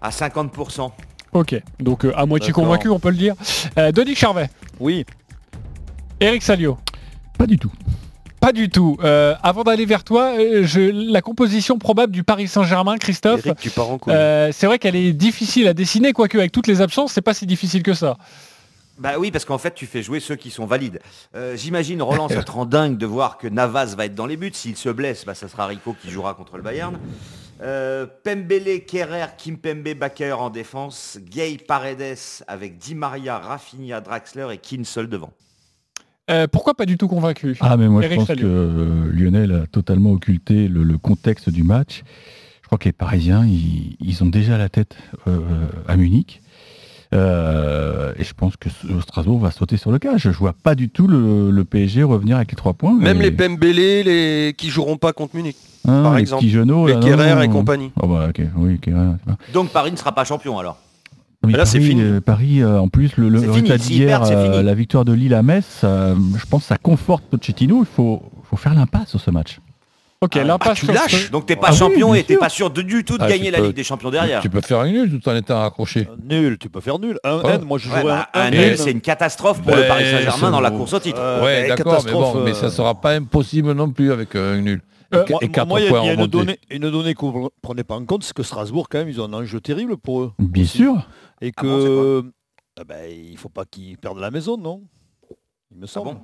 À 50%. Ok, donc euh, à moitié D'accord. convaincu on peut le dire. Euh, Denis Charvet. Oui. Eric Salio. Pas du tout. Pas du tout. Euh, avant d'aller vers toi, euh, je, la composition probable du Paris Saint-Germain, Christophe, Eric, tu pars en couille. euh, c'est vrai qu'elle est difficile à dessiner, quoique avec toutes les absences, c'est pas si difficile que ça. Bah oui, parce qu'en fait, tu fais jouer ceux qui sont valides. Euh, J'imagine, Roland, ça te rend dingue de voir que Navas va être dans les buts. S'il se blesse, bah, ça sera Rico qui jouera contre le Bayern. Euh, Pembele, Kerrer, Kimpembe, Baker en défense. Gay, Paredes avec Di Maria, Rafinha, Draxler et Keane seul devant. Euh, pourquoi pas du tout convaincu? Ah mais moi Eric je pense que euh, Lionel a totalement occulté le, le contexte du match. Je crois que les Parisiens, ils, ils ont déjà la tête euh, à Munich. Euh, et je pense que Strasbourg va sauter sur le cas. Je vois pas du tout le, le PSG revenir avec les trois points. Même Et- les Pembele, les qui joueront pas contre Munich. Ah, par les exemple. genoux, les là, Kerrer non. et compagnie. Oh, bah, oui, Kerrer, Donc Paris ne sera pas champion alors. Oui, Là, c'est Paris, fini. euh, Paris, euh, en plus, le, résultat d'hier, euh, la victoire de Lille à Metz, je pense que ça conforte Pochettino. Il faut, faut faire l'impasse sur ce match. Ok, Ah, l'impasse tu sur lâches. Donc t'es pas Ah oui, champion bien et t'es pas sûr de, du tout de Ah, gagner tu la peux- Ligue des Champions derrière. Tu peux faire un nul tout en étant accroché. Nul, tu peux faire nul. Un Oh. N, moi je Ouais, jouerais bah, un, un un nul, N. c'est une catastrophe pour le Paris Saint-Germain dans la course au titre. Euh, ouais, mais d'accord, mais bon, mais euh, ça sera pas impossible non plus avec euh, un nul. Euh, et Moi, il y a- y a une donnée, une donnée que vous ne prenez pas en compte, c'est que Strasbourg, quand même, ils ont un enjeu terrible pour eux. Bien aussi. sûr. Et Ah bon, que ah ben, il faut pas qu'ils perdent la maison, non? Il me Ah semble. bon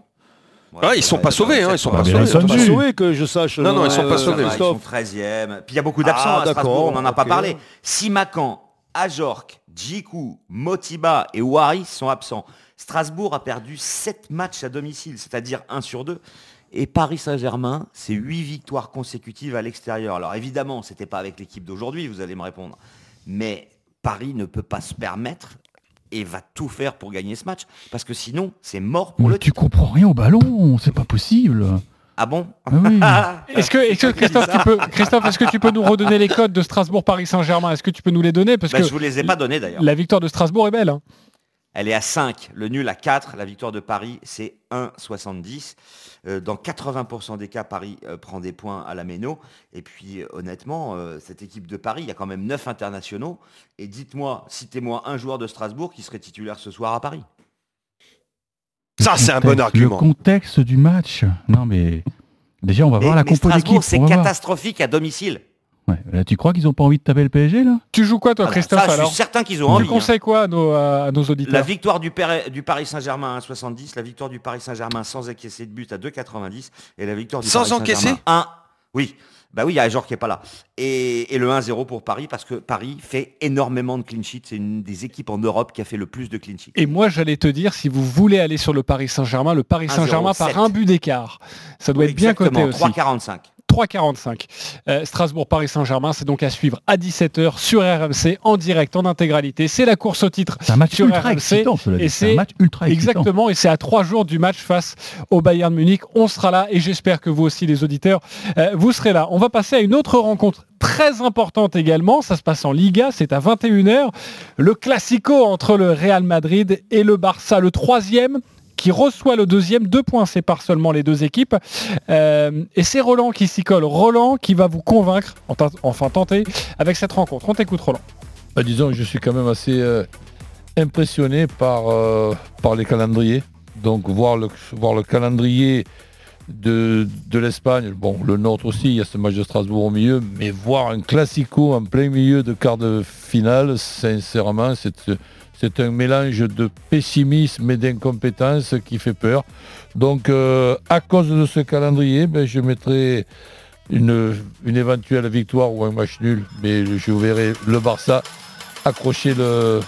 Ah, ils sont pas sauvés, hein, ils sont pas sauvés. ils sont pas sauvés, que je sache. Non, non, ils sont pas euh, sauvés. Ils sont Christophe. 13e. Puis il y a beaucoup d'absents Ah, à Strasbourg, on n'en a pas parlé. Simacan, Ajorc, Djikou, Motiba et Waris sont absents. Strasbourg a perdu 7 matchs à domicile, c'est-à-dire 1 sur 2. Et Paris Saint-Germain, c'est 8 victoires consécutives à l'extérieur. Alors évidemment, c'était pas avec l'équipe d'aujourd'hui, vous allez me répondre. Mais Paris ne peut pas se permettre et va tout faire pour gagner ce match. Parce que sinon, c'est mort pour Mais le tu comprends rien au ballon, c'est pas possible. Ah bon Ah oui. Est-ce que, est-ce que Christophe, tu peux, Christophe, est-ce que tu peux nous redonner les codes de Strasbourg-Paris Saint-Germain? Est-ce que tu peux nous les donner? Parce Bah, que Je vous les ai pas donnés d'ailleurs. la victoire de Strasbourg est belle. hein. Elle est à 5, le nul à 4, la victoire de Paris c'est 1,70. Euh, dans 80% des cas, Paris euh, prend des points à la Méno. Et puis honnêtement, euh, cette équipe de Paris, il y a quand même 9 internationaux. Et dites-moi, citez-moi un joueur de Strasbourg qui serait titulaire ce soir à Paris. Ça, c'est un bon argument. Le contexte du match. Non, mais déjà, on va voir la compo d'équipe. Strasbourg, c'est catastrophique à domicile. Ouais, là, tu crois qu'ils n'ont pas envie de taper le PSG, là? Tu joues quoi, toi, Ah bah, Christophe ça, je suis certain qu'ils ont Tu envie, hein. conseilles quoi à nos, à nos auditeurs? La victoire du, Père- du Paris Saint-Germain à 1,70, la victoire du Paris Saint-Germain sans encaisser de but à 2,90 et la victoire du Sans Paris encaisser? Saint-Germain 1. Oui, bah oui, il y a un joueur qui est pas là. Et, et le 1-0 pour Paris parce que Paris fait énormément de clean sheets. C'est une des équipes en Europe qui a fait le plus de clean sheets. Et moi, j'allais te dire, si vous voulez aller sur le Paris Saint-Germain, le Paris 1-0, Saint-Germain par 7. un but d'écart. Ça doit être bien coté Exactement, aussi. 3,45. 3,45. Euh, Strasbourg-Paris Saint-Germain, c'est donc à suivre à 17h sur RMC, en direct, en intégralité. C'est la course au titre un match sur ultra RMC. excitant, cela dit. Et C'est un match ultra excitant. Exactement, et c'est à trois jours du match face au Bayern Munich. On sera là, et j'espère que vous aussi, les auditeurs, euh, vous serez là. On va passer à une autre rencontre très importante également. Ça se passe en Liga, c'est à 21h. Le classico entre le Real Madrid et le Barça, le troisième qui reçoit le deuxième, deux points séparent seulement les deux équipes. Euh, et c'est Roland qui s'y colle. Roland qui va vous convaincre, enfin- tenter, avec cette rencontre. On t'écoute Roland. Bah, disons, je suis quand même assez euh, impressionné par, euh, par les calendriers. Donc voir le, voir le calendrier de, de l'Espagne, bon, le nôtre aussi, il y a ce match de Strasbourg au milieu, mais voir un classico en plein milieu de quart de finale, sincèrement, c'est, c'est un mélange de pessimisme et d'incompétence qui fait peur. Donc, euh, à cause de ce calendrier, ben, je mettrai une, éventuelle victoire ou un match nul, mais je verrai le Barça accrocher le,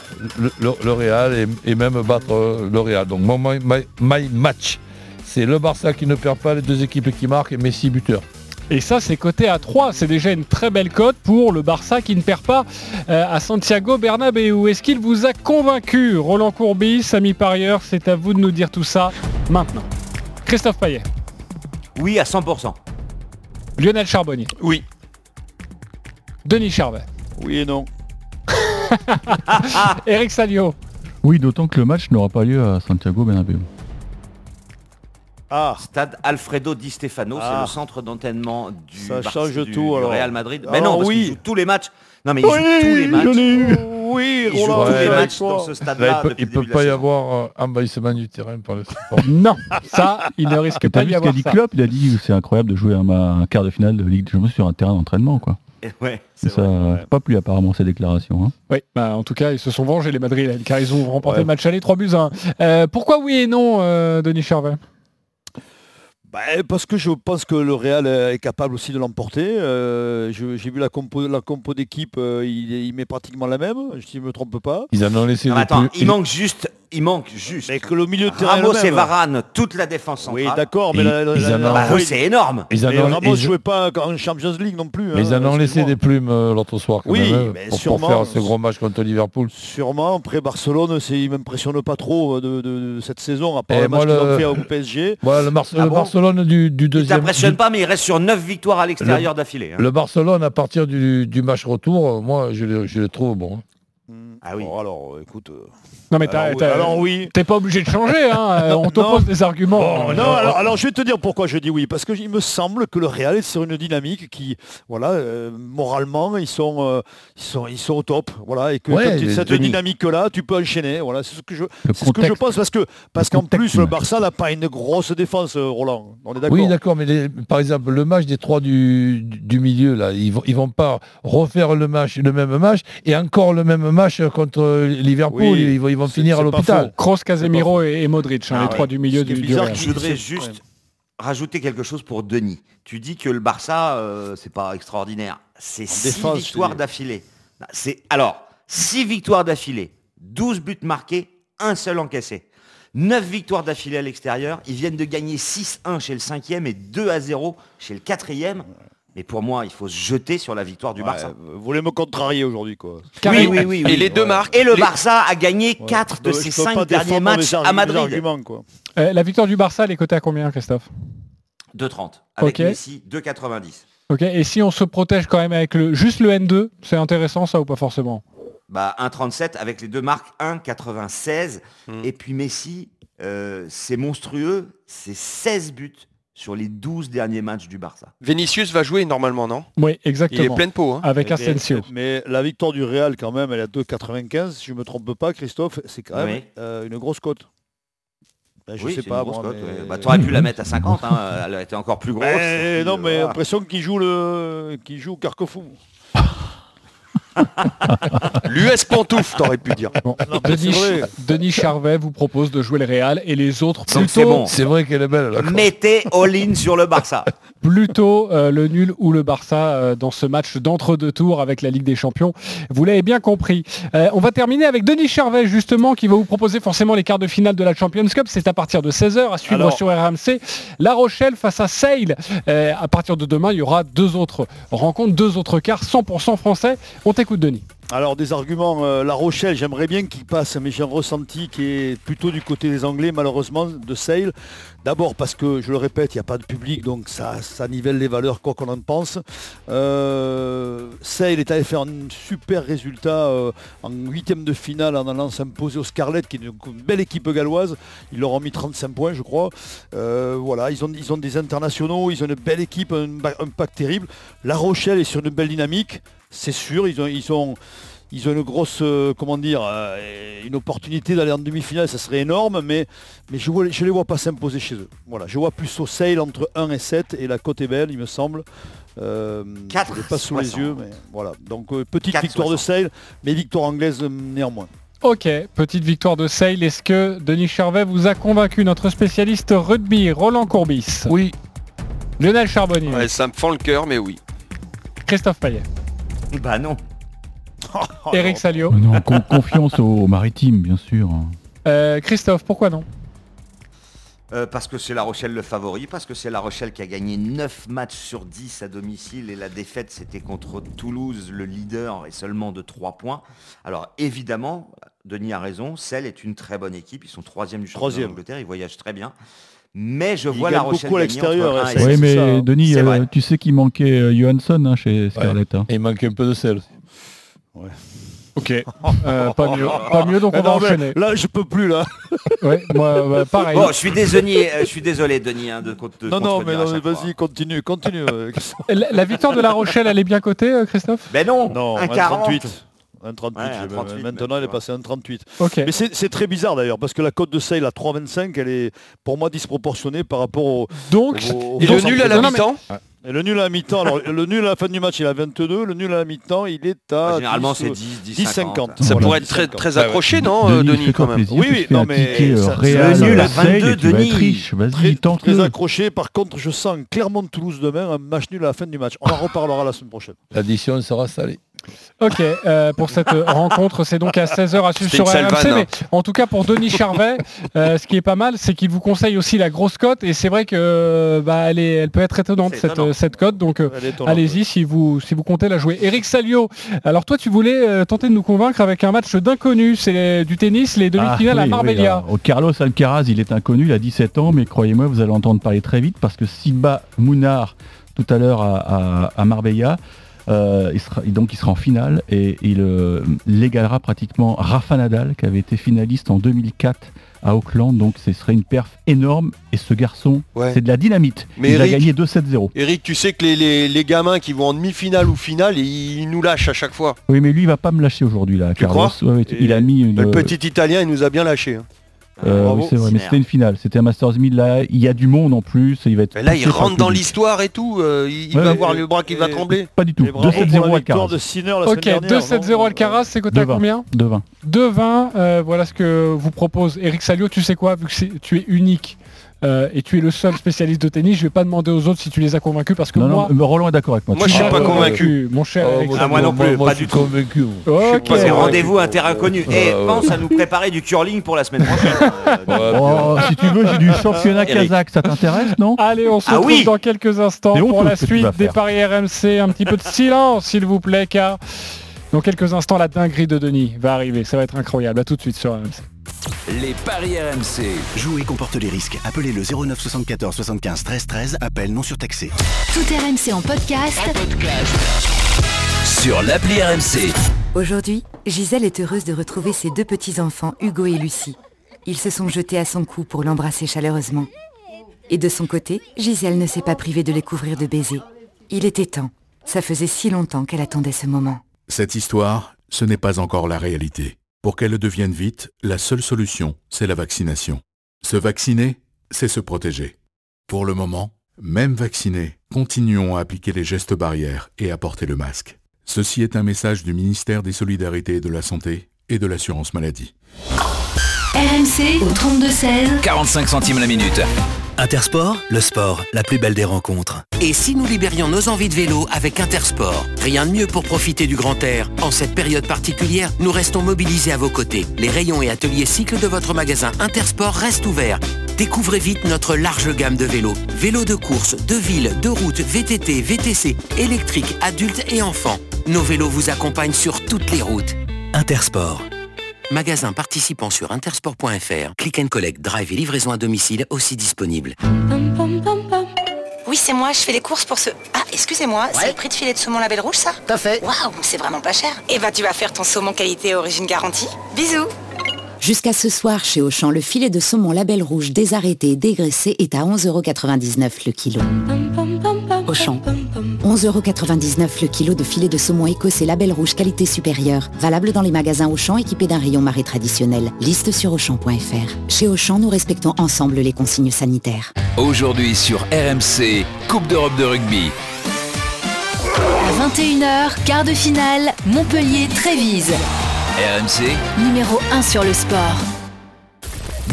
le, Real et, même battre euh, le Real. Donc mon my, match, c'est le Barça qui ne perd pas, les deux équipes qui marquent et Messi buteur. Et ça, c'est coté à 3. C'est déjà une très belle cote pour le Barça qui ne perd pas euh, à Santiago Bernabéu. Est-ce qu'il vous a convaincu Roland Courbis, Samy Parieur, c'est à vous de nous dire tout ça maintenant. Christophe Payet. Oui, à 100%. Lionel Charbonnier. Oui. Denis Charvet. Oui et non. Eric Salio. Oui, d'autant que le match n'aura pas lieu à Santiago Bernabéu. Ah. Stade Alfredo Di Stefano, c'est Ah. le centre d'entraînement du, Ça Barça- change du- tout, du alors. Real Madrid. Mais Alors, non, parce oui. qu'il joue tous les matchs. Non mais il Oui, joue tous les matchs. Oui, Il joue tous les matchs dans ce Là, stade-là. il peut, il le peut la pas y saison. avoir euh, envahissement du terrain par le support. Non, ça, il ne risque T'as pas vu d'y ce qu'a avoir dit. Klopp? Il a dit que c'est incroyable de jouer un, un quart de finale de Ligue des Champions sur un terrain d'entraînement, quoi. Ouais, C'est ça, c'est pas plus apparemment ces déclarations. hein. Oui, bah, en tout cas, ils se sont vengés les Madrilènes car ils ont remporté Ouais. le match aller 3 buts à 1. Euh, pourquoi oui et non, euh, Denis Charvet? Bah, parce que je pense que le Real est capable aussi de l'emporter. Euh, J'ai vu la compo, la compo d'équipe, euh, il, il met pratiquement la même, si je ne me trompe pas. Ils en ont laissé mais attends, plus- il manque juste, il manque juste. Mais que le milieu de terrain Ramos même. et Varane, toute la défense centrale. Oui, d'accord, mais la- Bah, oui, c'est énorme. Ils en mais ont- Ramos ne jouait pas en Champions League non plus. mais ils hein, en ont laissé des plumes euh, l'autre soir quand Oui, même, hein, mais pour, pour sûrement. faire ce gros match contre Liverpool. Sûrement, après Barcelone, c'est- il m'impressionne pas trop euh, de, de- de cette saison, à part Et le match qu'ils ont fait au PSG. Voilà, le, Ah le bon Barcelone du, du Il deuxième. t'impressionne du- pas, mais il reste sur 9 victoires à l'extérieur d'affilée. hein. Le Barcelone, à partir du, du match retour, moi, je le, je le trouve bon. Ah oui. Bon, alors, écoute. euh, Non mais t'as- alors, oui, t'as- alors oui. t'es pas obligé de changer, hein, euh, on t'oppose des arguments. Oh, non, alors, alors, je vais te dire pourquoi je dis oui. Parce qu'il me semble que le Real est sur une dynamique qui, voilà, euh, moralement, ils sont, euh, ils sont, ils sont au top. Voilà, et que Ouais, quand cette Denis. dynamique-là, tu peux enchaîner. Voilà, c'est ce que je, c'est ce que je pense parce que, parce qu'en plus le. Barça n'a pas une grosse défense, euh, Roland. On est d'accord. Oui, d'accord, mais les- par exemple, le match des trois du, du- du milieu, là, ils vont, ils vont pas refaire le match, le même match, et encore le même match contre euh, Liverpool. Oui, ils vont, ils vont finir à l'hôpital. Kroos, Casemiro et, et Modric, hein, Ah les ouais. trois du milieu du, du bizarre. Je voudrais juste ouais. rajouter quelque chose pour Denis. Tu dis que le Barça, euh, c'est pas extraordinaire. C'est 6 défense, victoires d'affilée. C'est Alors, 6 victoires d'affilée, 12 buts marqués, un seul encaissé. 9 victoires d'affilée à l'extérieur. Ils viennent de gagner 6-1 chez le cinquième et 2-0 chez le quatrième. Mais pour moi, il faut se jeter sur la victoire du Ouais, Barça. vous voulez me contrarier aujourd'hui, quoi. Oui, oui, oui, oui. Et les deux marques. Et le les- Barça a gagné Ouais. 4 de peux- ses je peux 5 pas derniers matchs à Madrid. arguments, quoi. Euh, la victoire du Barça, elle est cotée à combien, Christophe 2,30. Avec Ok. Messi, 2,90. Ok, et si on se protège quand même avec le juste le N2, c'est intéressant ça ou pas forcément Bah 1,37 avec les deux marques 1,96. Hmm. Et puis Messi, euh, c'est monstrueux, c'est 16 buts sur les 12 derniers matchs du Barça. Vinicius va jouer normalement, non? Oui, exactement. Il est plein de peau. hein. Avec Mais- Asensio. Mais la victoire du Real, quand même, elle est à 2,95. Si je ne me trompe pas, Christophe, c'est quand même Oui. euh, une grosse cote. Ben, je Oui, sais pas, moi, cote, mais- ouais. Bah, t'aurais pu la mettre à 50, hein, elle a été encore plus grosse. Non, mais Voilà. l'impression qu'il joue le, qu'il joue au Carquefou. L'US Pantouf, t'aurais pu dire. Non, Denis, Charvet vous propose de jouer le Real et les autres plutôt, c'est bon. C'est vrai qu'elle est belle. là. Mettez all-in sur le Barça. plutôt euh, le nul ou le Barça euh, dans ce match d'entre-deux tours avec la Ligue des Champions. Vous l'avez bien compris. Euh, on va terminer avec Denis Charvet justement qui va vous proposer forcément les quarts de finale de la Champions Cup. C'est à partir de 16h à suivre Alors- sur RMC. La Rochelle face à Sale. Euh, à partir de demain, il y aura deux autres rencontres, deux autres quarts 100% français. On t'écoute Denis. Alors des arguments, euh, La Rochelle, j'aimerais bien qu'il passe, mais j'ai un ressenti qui est plutôt du côté des Anglais, malheureusement, de Sale. D'abord parce que, je le répète, il n'y a pas de public, donc ça, ça nivelle les valeurs, quoi qu'on en pense. Euh, Sale est allé faire un super résultat euh, en huitième de finale en allant s'imposer au Scarlet, qui est une, belle équipe galloise. Ils leur ont mis 35 points, je crois. Euh, voilà, ils ont, ils ont des internationaux, ils ont une belle équipe, un pack terrible. La Rochelle est sur une belle dynamique, c'est sûr. Ils ont, ils ont, ils ont une grosse, euh, comment dire, euh, une opportunité d'aller en demi-finale, ça serait énorme, mais, mais je ne je les vois pas s'imposer chez eux. Voilà, je vois plus au sale entre 1 et 7, et la cote est belle, il me semble. Euh, Quatre je l'ai pas sous les 60. yeux, mais voilà. Donc euh, petite victoire de 60. sale, mais victoire anglaise néanmoins. Ok, petite victoire de Sale. Est-ce que Denis Charvet vous a convaincu Notre spécialiste rugby, Roland Courbis? Oui. Lionel Charbonnier. Ouais, ça me fend le cœur, mais oui. Christophe Payet. Bah non. Eric Salio. Non, con- confiance aux maritimes, bien sûr. Euh, Christophe, pourquoi non? Euh, parce que c'est La Rochelle le favori, parce que c'est La Rochelle qui a gagné 9 matchs sur 10 à domicile et la défaite c'était contre Toulouse, le leader, et seulement de 3 points. Alors évidemment, Denis a raison, Celle est une très bonne équipe, ils sont troisième du championnat Troisième. d'Angleterre, ils voyagent très bien. Mais je vois La Rochelle beaucoup à l'extérieur, hein, Oui, mais ça, hein. Denis, euh, tu sais qu'il manquait euh, Johansson hein, chez Scarlett. hein. Et il manque un peu de sel. Ok. Euh, pas mieux. Pas mieux, donc on va non, enchaîner. là, je peux plus là. Ouais, moi, bah, pareil. Bon, je suis désolé, je suis désolé Denis hein, de, de non, non, mais vas-y, continue, continue. La, la victoire de La Rochelle, elle est bien cotée, Christophe? Ben non, non, un 1,38. 40. 1,38. Ouais, j'ai- 1,38, Maintenant, elle est passée à 1,38. Ok. Mais c'est très bizarre d'ailleurs, parce que la cote de sale à 3,25, elle est pour moi disproportionnée par rapport au. Donc, au- au- Et au- le nul à la mi-temps Et le nul à la mi-temps, alors le nul à la fin du match, il est à 22, le nul à la mi-temps, il est à. Bah, Généralement 10, c'est euh, 10, 10, 10, 50. 50. Ça Voilà, pourrait être très, 10, très 50. accroché, non, euh, Denis, fais-toi quand même Oui, oui, non, mais euh, le nul à Sale, 22, et tu vas être Denis. riche. Vas-y, Très, tente très accroché. Par contre, je sens Clermont-Toulouse demain, un match nul à la fin du match. On en reparlera la semaine prochaine. L'addition sera salée. Ok, euh, pour cette rencontre, c'est donc à 16h à suivre sur RMC. Mais hein. en tout cas, pour Denis Charvet, euh, ce qui est pas mal, c'est qu'il vous conseille aussi la grosse cote. Et c'est vrai que bah, elle, est, elle peut être étonnante, cette, cette cote. Donc euh, allez-y si vous, si vous comptez la jouer. Eric Salio, alors toi, tu voulais euh, tenter de nous convaincre avec un match d'inconnu. C'est du tennis, les demi-finales Ah, à oui, Marbella. Carlos Alcaraz, il est inconnu, il a 17 ans, mais croyez-moi, vous allez entendre parler très vite parce que s'il bat Mounard tout à l'heure à, à- à Marbella, euh, il sera, donc il sera en finale et il euh, l'égalera pratiquement Rafa Nadal qui avait été finaliste en 2004 à Auckland. Donc ce serait une perf énorme et ce garçon, Ouais. c'est de la dynamite. Mais il a gagné 2-7-0. Eric, tu sais que les, les- les gamins qui vont en demi-finale ou finale, ils, ils nous lâchent à chaque fois. Oui, mais lui, il va pas me lâcher aujourd'hui là. Tu Carlos. crois Ouais, ouais, il a mis une. Le petit Italien, il nous a bien lâché. hein. Euh, oui, c'est vrai, mais c'était une finale. C'était un Masters 1000 là. Il y a du monde en plus. Et il va être Mais là, il rentre dans l'histoire et tout. euh, il Ouais, va avoir le bras qui va trembler. Pas du tout. Et bravo pour 2-7-0 la victoire Alcaraz. de Sinner la Ok, semaine dernière. 2-7-0 non Alcaraz, c'est coté à 2-20. combien 2-20. 2-20, euh, voilà ce que vous propose Eric Salio. Tu sais quoi, vu que tu es unique euh, et tu es le seul spécialiste de tennis, je vais pas demander aux autres si tu les as convaincus parce que Non, moi, non, Roland est d'accord avec moi. Moi, je suis Ah, pas ouais, convaincu. Mon cher Oh, Ah, moi non plus, moi, pas je du suis tout. convaincu. moi. Ok. C'est Ouais, rendez-vous à terrain connu. Et pense à nous préparer du curling pour la semaine prochaine. Euh, Oh, si tu veux, j'ai du championnat kazakh, ça t'intéresse, non? Allez, on se Ah retrouve oui dans quelques instants pour la suite des paris RMC. Un petit peu de silence, s'il vous plaît, car dans quelques instants, la dinguerie de Denis va arriver. Ça va être incroyable. À tout de suite sur RMC. Les paris RMC. Jouer comporte les risques. Appelez le 09 74 75 13 13. Appel non surtaxé. Tout RMC en podcast. Sur l'appli RMC. Aujourd'hui, Gisèle est heureuse de retrouver ses deux petits-enfants, Hugo et Lucie. Ils se sont jetés à son cou pour l'embrasser chaleureusement. Et de son côté, Gisèle ne s'est pas privée de les couvrir de baisers. Il était temps. Ça faisait si longtemps qu'elle attendait ce moment. Cette histoire, ce n'est pas encore la réalité. Pour qu'elle le devienne vite, la seule solution, c'est la vaccination. Se vacciner, c'est se protéger. Pour le moment, même vaccinés, continuons à appliquer les gestes barrières et à porter le masque. Ceci est un message du ministère des Solidarités et de la Santé et de l'Assurance Maladie. RMC au 3216. 45 centimes la minute. Intersport, le sport, la plus belle des rencontres. Et si nous libérions nos envies de vélo avec Intersport Rien de mieux pour profiter du grand air. En cette période particulière, nous restons mobilisés à vos côtés. Les rayons et ateliers cycles de votre magasin Intersport restent ouverts. Découvrez vite notre large gamme de vélos. Vélos de course, de ville, de route, VTT, VTC, électriques, adultes et enfants. Nos vélos vous accompagnent sur toutes les routes. Intersport. Magasin participant sur intersport.fr. Click and collect, drive et livraison à domicile aussi disponible. Oui, c'est moi, je fais les courses pour ce... Ah, excusez-moi, c'est le prix de filet de saumon label rouge, ça T'as fait Waouh, c'est vraiment pas cher. Eh bah, tu vas faire ton saumon qualité origine garantie. Bisous Jusqu'à ce soir, chez Auchan, le filet de saumon label rouge désarrêté et dégraissé est à 11,99€ le kilo. Auchan. 11,99€ le kilo de filet de saumon écossais label rouge qualité supérieure. Valable dans les magasins Auchan équipés d'un rayon marée traditionnel. Liste sur Auchan.fr. Chez Auchan, nous respectons ensemble les consignes sanitaires. Aujourd'hui sur RMC, Coupe d'Europe de rugby. À 21h, quart de finale, Montpellier-Trévise. RMC, Numéro 1 sur le sport.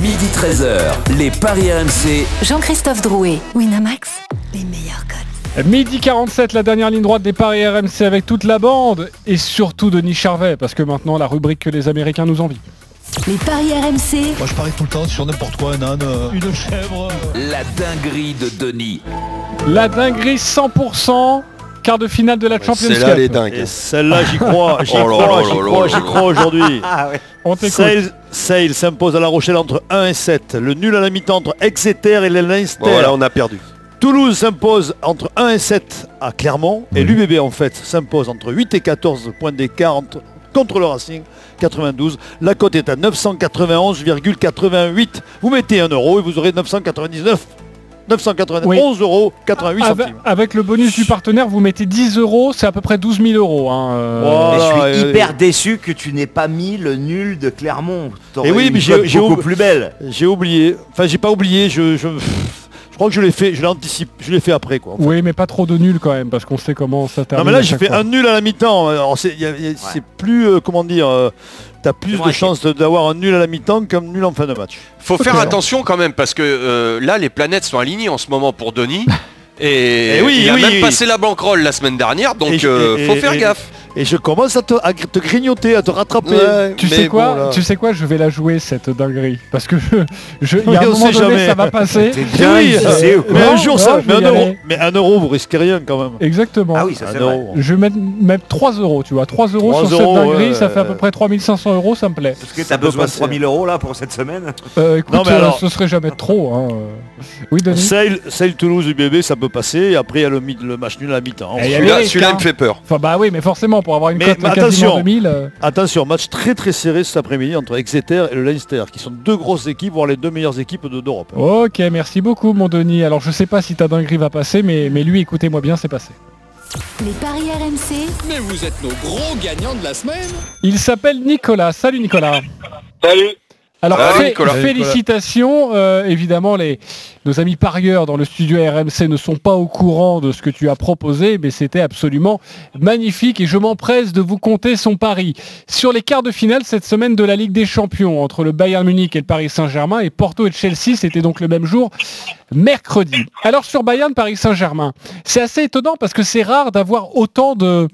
midi 13h, les Paris RMC. Jean-Christophe Drouet, Winamax, les meilleurs codes. Midi 47, la dernière ligne droite des Paris RMC avec toute la bande et surtout Denis Charvet, parce que maintenant la rubrique que les Américains nous envient. Les paris RMC, Moi je parie tout le temps sur n'importe quoi, un âne, euh, une chèvre. La dinguerie de Denis. La dinguerie 100%, quart de finale de la Champions C'est là Cup. les dingues. Et celle-là j'y crois, j'y Oh crois, j'y crois, j'y crois aujourd'hui. On t'écoute. Sale, s'impose à La Rochelle entre 1 et 7. Le nul à la mi-temps entre Exeter et les Leinster. Bon, voilà, on a perdu. Toulouse s'impose entre 1 et 7 à Clermont. Et l'UBB en fait s'impose entre 8 et 14 points d'écart contre le Racing 92. La cote est à 991,88. Vous mettez 1 euro et vous aurez 999. 991 Oui. euros 88 Avec, centimes. avec le bonus du partenaire, vous mettez 10 euros, c'est à peu près 12 000 euros. hein, euh. Voilà. Je suis euh, hyper déçu que tu n'aies pas mis le nul de Clermont. Et oui, mais j'ai beaucoup plus belle. J'ai oublié. Enfin, j'ai pas oublié. Je, je, je crois que je l'ai fait. Je l'ai anticipé. Je l'ai fait après quoi. Oui, mais pas trop de nul quand même, parce qu'on sait comment ça Non termine. mais là j'ai fait fois. un nul à la mi-temps. C'est plus euh, comment dire. euh, T'as plus de chances d'avoir un nul à la mi-temps qu'un nul en fin de match. Faut faire attention quand même parce que euh, là les planètes sont alignées en ce moment pour Denis. Et, Eh oui, il a oui, même oui. passé la banquerolle la semaine dernière, donc Et euh, faut faire et- gaffe. Et je commence à te, à te grignoter, à te rattraper. Ouais, Tu sais quoi bon. Tu sais quoi Je vais la jouer cette dinguerie parce que je, je- y a un moment donné jamais. ça va passer. Bien Oui, euh, mais un jour non, ça, mais un euro, mais un euro vous risquez rien quand même. Exactement. Ah oui, ça c'est Un vrai. euro. Je vais mettre, mettre 3 euros, tu vois. 3 euros 3 sur euros, cette dinguerie, ouais, ça fait à peu près 3500 euros, ça me plaît. Est-ce que t'as besoin de passer. 3000 euros là pour cette semaine Euh, écoute, Non, mais euh, alors- ce serait jamais trop. hein. Oui, Denis Sale, Sale Toulouse UBB ça peut passer. Et après il y a le, le match nul à la mi-temps. A Celui-là, il hein. me fait peur. Enfin, bah oui, mais forcément, pour avoir une Mais- cote attention. 2000. euh, Attention, match très très serré cet après-midi entre Exeter et le Leinster, qui sont deux grosses équipes, voire les deux meilleures équipes de- d'Europe. Ok, merci beaucoup, mon Denis. Alors, je sais pas si ta dinguerie va passer, mais, mais lui, écoutez-moi bien, c'est passé. Les paris RMC, Mais vous êtes nos gros gagnants de la semaine. Il s'appelle Nicolas. Salut, Nicolas. Salut. Alors, fé- Nicolas. félicitations. Euh, évidemment, les, nos amis parieurs dans le studio RMC ne sont pas au courant de ce que tu as proposé, mais c'était absolument magnifique et je m'empresse de vous compter son pari. Sur les quarts de finale cette semaine de la Ligue des Champions, entre le Bayern Munich et le Paris Saint-Germain, et Porto et Chelsea, c'était donc le même jour, mercredi. Alors sur Bayern, Paris Saint-Germain, c'est assez étonnant parce que c'est rare d'avoir autant de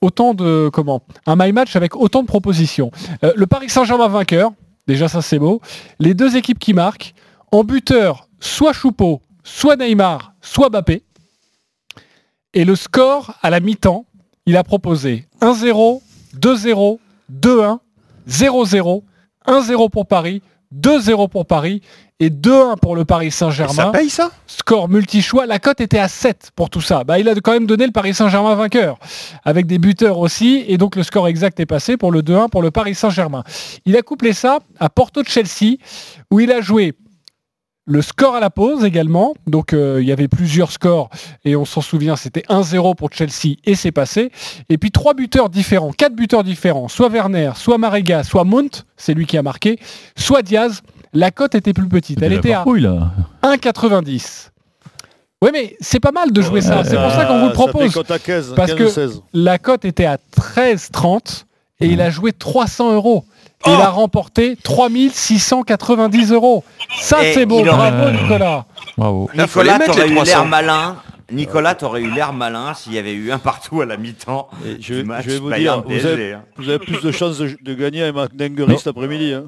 autant de comment un my match avec autant de propositions. Euh, le Paris Saint-Germain vainqueur, déjà ça c'est beau. Les deux équipes qui marquent en buteur, soit Choupeau, soit Neymar, soit Mbappé. Et le score à la mi-temps, il a proposé 1-0, 2-0, 2-1, 0-0, 1-0 pour Paris, 2-0 pour Paris et 2-1 pour le Paris Saint-Germain. Ça paye ça? Score multi-choix. La cote était à 7 pour tout ça. Bah, il a quand même donné le Paris Saint-Germain vainqueur, avec des buteurs aussi. Et donc le score exact est passé pour le 2-1 pour le Paris Saint-Germain. Il a couplé ça à Porto-Chelsea, où il a joué le score à la pause également. Donc euh, il y avait plusieurs scores et on s'en souvient, c'était 1-0 pour Chelsea et c'est passé. Et puis trois buteurs différents, quatre buteurs différents, soit Werner, soit Marega, soit Mount, c'est lui qui a marqué, soit Diaz. La cote était plus petite, elle était à 1,90. Oui mais c'est pas mal de jouer ça, c'est pour ça qu'on vous le propose. parce que la cote était à 13,30 et il a joué 300 euros. Il a remporté 3690 euros. Ça, c'est beau. Bravo, Nicolas. Bravo. Nicolas, t'aurais eu 300. l'air malin. Nicolas, t'aurais eu l'air malin s'il y avait eu un partout à la mi-temps. Je, du vais vous dire, vous avez, hein. vous avez plus de chances de, de gagner avec ma dinguerie Non. cet après-midi. hein.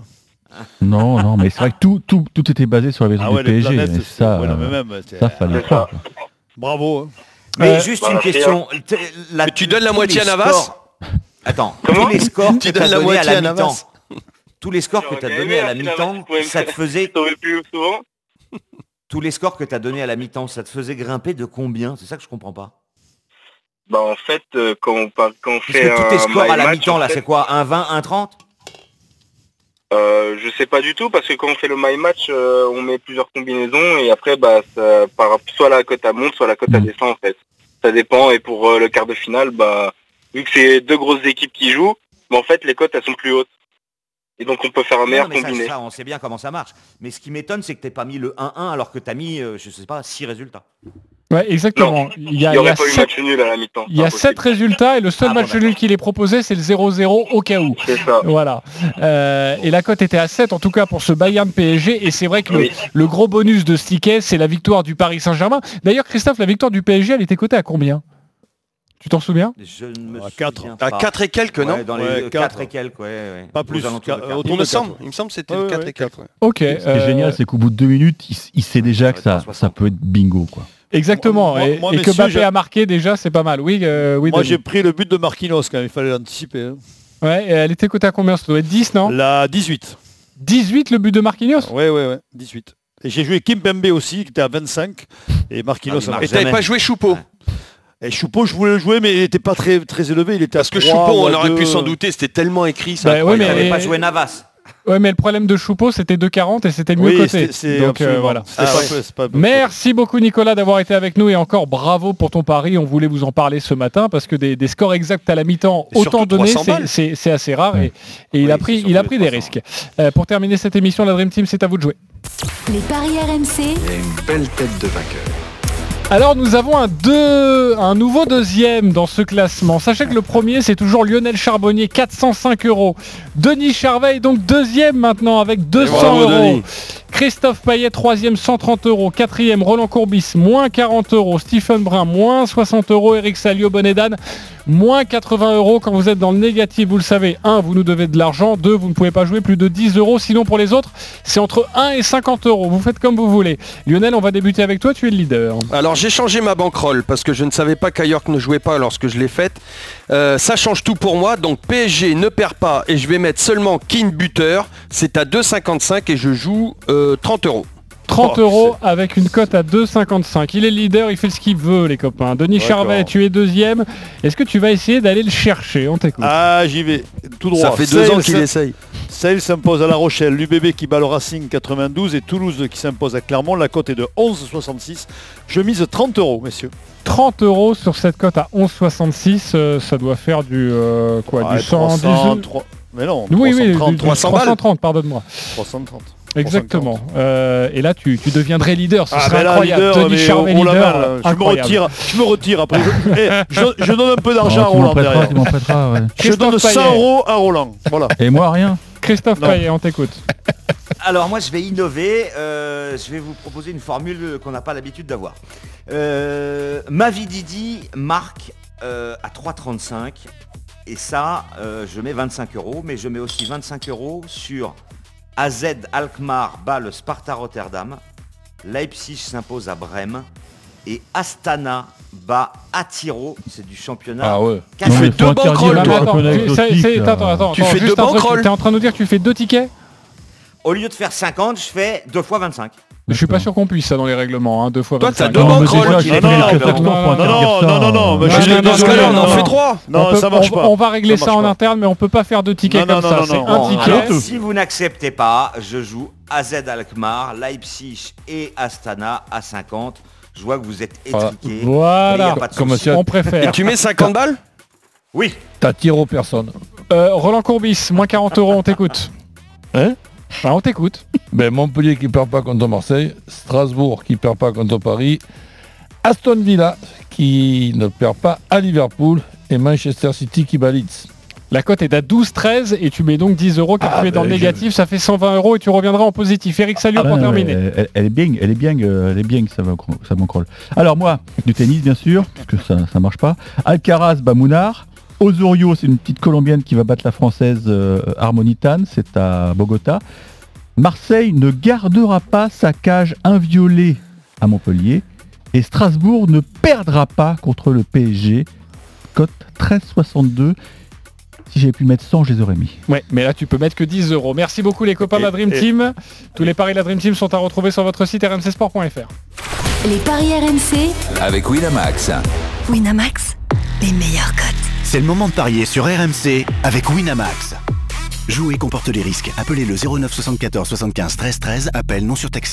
Non, non, mais c'est vrai que tout, tout, tout était basé sur la maison Ah du ouais, les PSG. planètes, ça, ouais, non, mais euh, même, ça fallait quoi. Bravo. hein. Mais Euh, juste une question. T'es- la- Mais tu donnes la moitié à Navas Attends, tous les scores Tu que donnes la à moitié à la Navas mi-temps, tous les scores que t'as donnés à la mi-temps, ça te faisait plus souvent tous les scores que t'as donnés à la mi-temps, ça te faisait grimper de combien? C'est ça que je comprends pas. Bah en fait, euh, quand on, par- quand on fait que tous tes scores à la mi-temps là, c'est quoi? Un 20, un 30 euh, Je sais pas du tout parce que quand on fait le my match, euh, on met plusieurs combinaisons et après bah ça, par, soit la cote à monte, soit la cote à descend en fait. Ça dépend et pour euh, le quart de finale, bah vu que c'est deux grosses équipes qui jouent, bah, en fait les cotes elles sont plus hautes. Et donc on peut faire un meilleur Non, mais combiné. ça, on sait bien comment ça marche. Mais ce qui m'étonne, c'est que t'aies pas mis le 1-1 alors que t'as mis, euh, je sais pas, 6 résultats. Ouais, exactement. Non, il il y a, n'y il y aurait a pas eu sept- match nul à la mi-temps. il y a Impossible. sept résultats et le seul Ah bon, match nul qu'il est proposé, c'est le 0-0 au cas où. C'est ça. Voilà. Euh, et la cote était à 7 en tout cas pour ce Bayern PSG. Et c'est vrai que le, le gros bonus de ce ticket, c'est la victoire du Paris Saint-Germain. D'ailleurs, Christophe, la victoire du PSG, elle était cotée à combien? Tu t'en souviens Je ne me À quatre. souviens À pas. 4 et quelques, non Ouais, Dans Ouais, les quatre. 4 et quelques, ouais, ouais. Pas Aux plus, alentours de quatre. autour Il me de semble, quatre. il me semble que c'était Ouais, le 4 ouais, et 4. Ok. Ce qui est euh, génial, c'est qu'au bout de deux minutes, il, il sait déjà que ça, 360. ça peut être bingo. Quoi. Exactement. Moi- et, moi, et que messieurs, Mbappé j'ai- a marqué déjà, c'est pas mal. Oui, euh, oui. Moi Denis. j'ai pris le but de Marquinhos quand même, il fallait l'anticiper. hein. Ouais, et elle était cotée à combien Ça doit être 10, non La 18. 18 le but de Marquinhos Ouais, ouais, ouais, 18. Et j'ai joué Kim Pembe aussi, qui était à 25. Et Marquinhos Ah, il a marque Et t'avais Jamais. pas joué Choupeau Et Choupeau, je voulais le jouer, mais il n'était pas très, très élevé. Il était Parce à que 3 Choupeau, on aurait pu 2. s'en douter, c'était tellement écrit. ça. Bah ouais, mais- Il n'avait pas joué Navas. Ouais, mais le problème de Choupeau, c'était 2,40 et c'était le mieux Oui, c'est c'est Donc euh, absolument- voilà. c'était Ah pas ouais. peu- c'est pas peu. Merci beaucoup Nicolas d'avoir été avec nous et encore bravo pour ton pari. On voulait vous en parler ce matin parce que des, des scores exacts à la mi-temps autant donnés, 300 c'est- assez rare et, et il a pris, surtout il a les pris des 300. risques. Euh, pour terminer cette émission, la Dream Team, c'est à vous de jouer. Les paris RMC, Il y a une belle tête de vainqueur. Alors nous avons un, deux, un nouveau deuxième dans ce classement. Sachez que le premier c'est toujours Lionel Charbonnier, 405 euros. Denis Charvet est donc deuxième maintenant avec 200 bravo, euros. Denis. Christophe Payet, troisième, 130 euros. Quatrième, Roland Courbis, moins 40 euros. Stephen Brun, moins 60 euros. Eric Salio, Bonedan, moins 80 euros. Quand vous êtes dans le négatif, vous le savez, 1, vous nous devez de l'argent. 2, vous ne pouvez pas jouer plus de 10 euros. Sinon, pour les autres, c'est entre 1 et 50 euros. Vous faites comme vous voulez. Lionel, on va débuter avec toi. Tu es le leader. Alors j'ai changé ma bankroll parce que je ne savais pas qu'Ayork ne jouait pas lorsque je l'ai faite. Euh, ça change tout pour moi. Donc PSG ne perd pas et je vais mettre seulement King buteur. C'est à 2,55 et je joue euh, 30 euros. 30 Oh, euros avec une cote à 2,55. Il est leader, il fait ce qu'il veut, les copains. Denis. Charvet, tu es deuxième. Est-ce que tu vas essayer d'aller le chercher On t'écoute. Ah, j'y vais. Tout droit. Ça fait deux Sale ans qu'il essaye. Sale s'impose à La Rochelle, l'UBB qui bat le Racing 92 et Toulouse qui s'impose à Clermont. La cote est de 11,66. Je mise 30 euros, messieurs. 30 euros sur cette cote à 11,66. euh, ça doit faire du euh, quoi Ouais, Du 110 300, Mais non, Oui, oui, 330, du- du 300 balles. 330, pardonne-moi. 330. Exactement. Euh, et là, tu, tu deviendrais leader. Ce Ah serait ben là, incroyable. leader, la leader. là. je me retire, je me retire après. Je, eh, je- je donne un peu d'argent à Oh, tu m'en Roland prêteras, derrière. tu m'en prêteras, ouais. Je donne Christophe 100 Payet. euros à Roland. Voilà. Et moi, rien. Christophe Non. Payet, on t'écoute. Alors moi je vais innover, euh, je vais vous proposer une formule qu'on n'a pas l'habitude d'avoir. Euh, Mavididi marque euh, à 3,35 et ça euh, je mets 25 euros, mais je mets aussi 25 euros sur AZ Alkmaar bat le Sparta Rotterdam, Leipzig s'impose à Brême et Astana bat Atiro, c'est du championnat. Ah ouais. Mais fais deux toi. championnats tu- Tu fais deux T'es en train de nous dire que tu fais deux tickets Au lieu de faire 50, je fais 2 fois 25. Je suis pas sûr qu'on puisse ça dans les règlements, hein, deux fois Toi, 25. t'as deux quelques Non, non, non, non, non, non, non, mais Non, je suis non, désolé, non, on en fait trois. Non, ça marche pas. On va régler Ça en interne, mais on peut pas faire deux tickets comme ça. non, C'est non, un ticket. Si vous n'acceptez pas, je joue AZ Alkmaar, Leipzig et Astana à 50. Je vois que vous êtes étriqués. mais il y Voilà, a pas de Comme on préfère. Et tu mets 50 balles Oui. T'attires aux personnes. Euh, Roland Courbis, moins 40 euros, on t'écoute. Hein Bah, on t'écoute. Ben, Montpellier qui perd pas contre Marseille, Strasbourg qui perd pas contre Paris, Aston Villa qui ne perd pas à Liverpool et Manchester City qui Leeds. La cote est à 12-13 et tu mets donc 10 euros car Ah, tu es dans ben, le je- négatif, ça fait 120 euros et tu reviendras en positif. Eric Salio pour Ah, terminer. Elle, elle est bien, elle est bien, euh, elle est bien que ça va, ça m'encrolle. Alors moi, du tennis bien sûr, parce que ça, ça marche pas. Alcaraz, Bamounar. Osorio, c'est une petite colombienne qui va battre la française euh, Harmonitan, c'est à Bogota. Marseille ne gardera pas sa cage inviolée à Montpellier. Et Strasbourg ne perdra pas contre le PSG. Cote 13,62. Si j'avais pu mettre 100, je les aurais mis. Ouais, mais là tu peux mettre que 10 euros. Merci beaucoup les copains de la Dream Team. Tous les paris de la Dream Team sont à retrouver sur votre site rmcsport.fr. Les paris RMC, Avec Winamax. Winamax, les meilleurs cotes. C'est le moment de parier sur RMC avec Winamax. Jouer comporte les risques. Appelez le 09 74 75 13 13. Appel non surtaxé.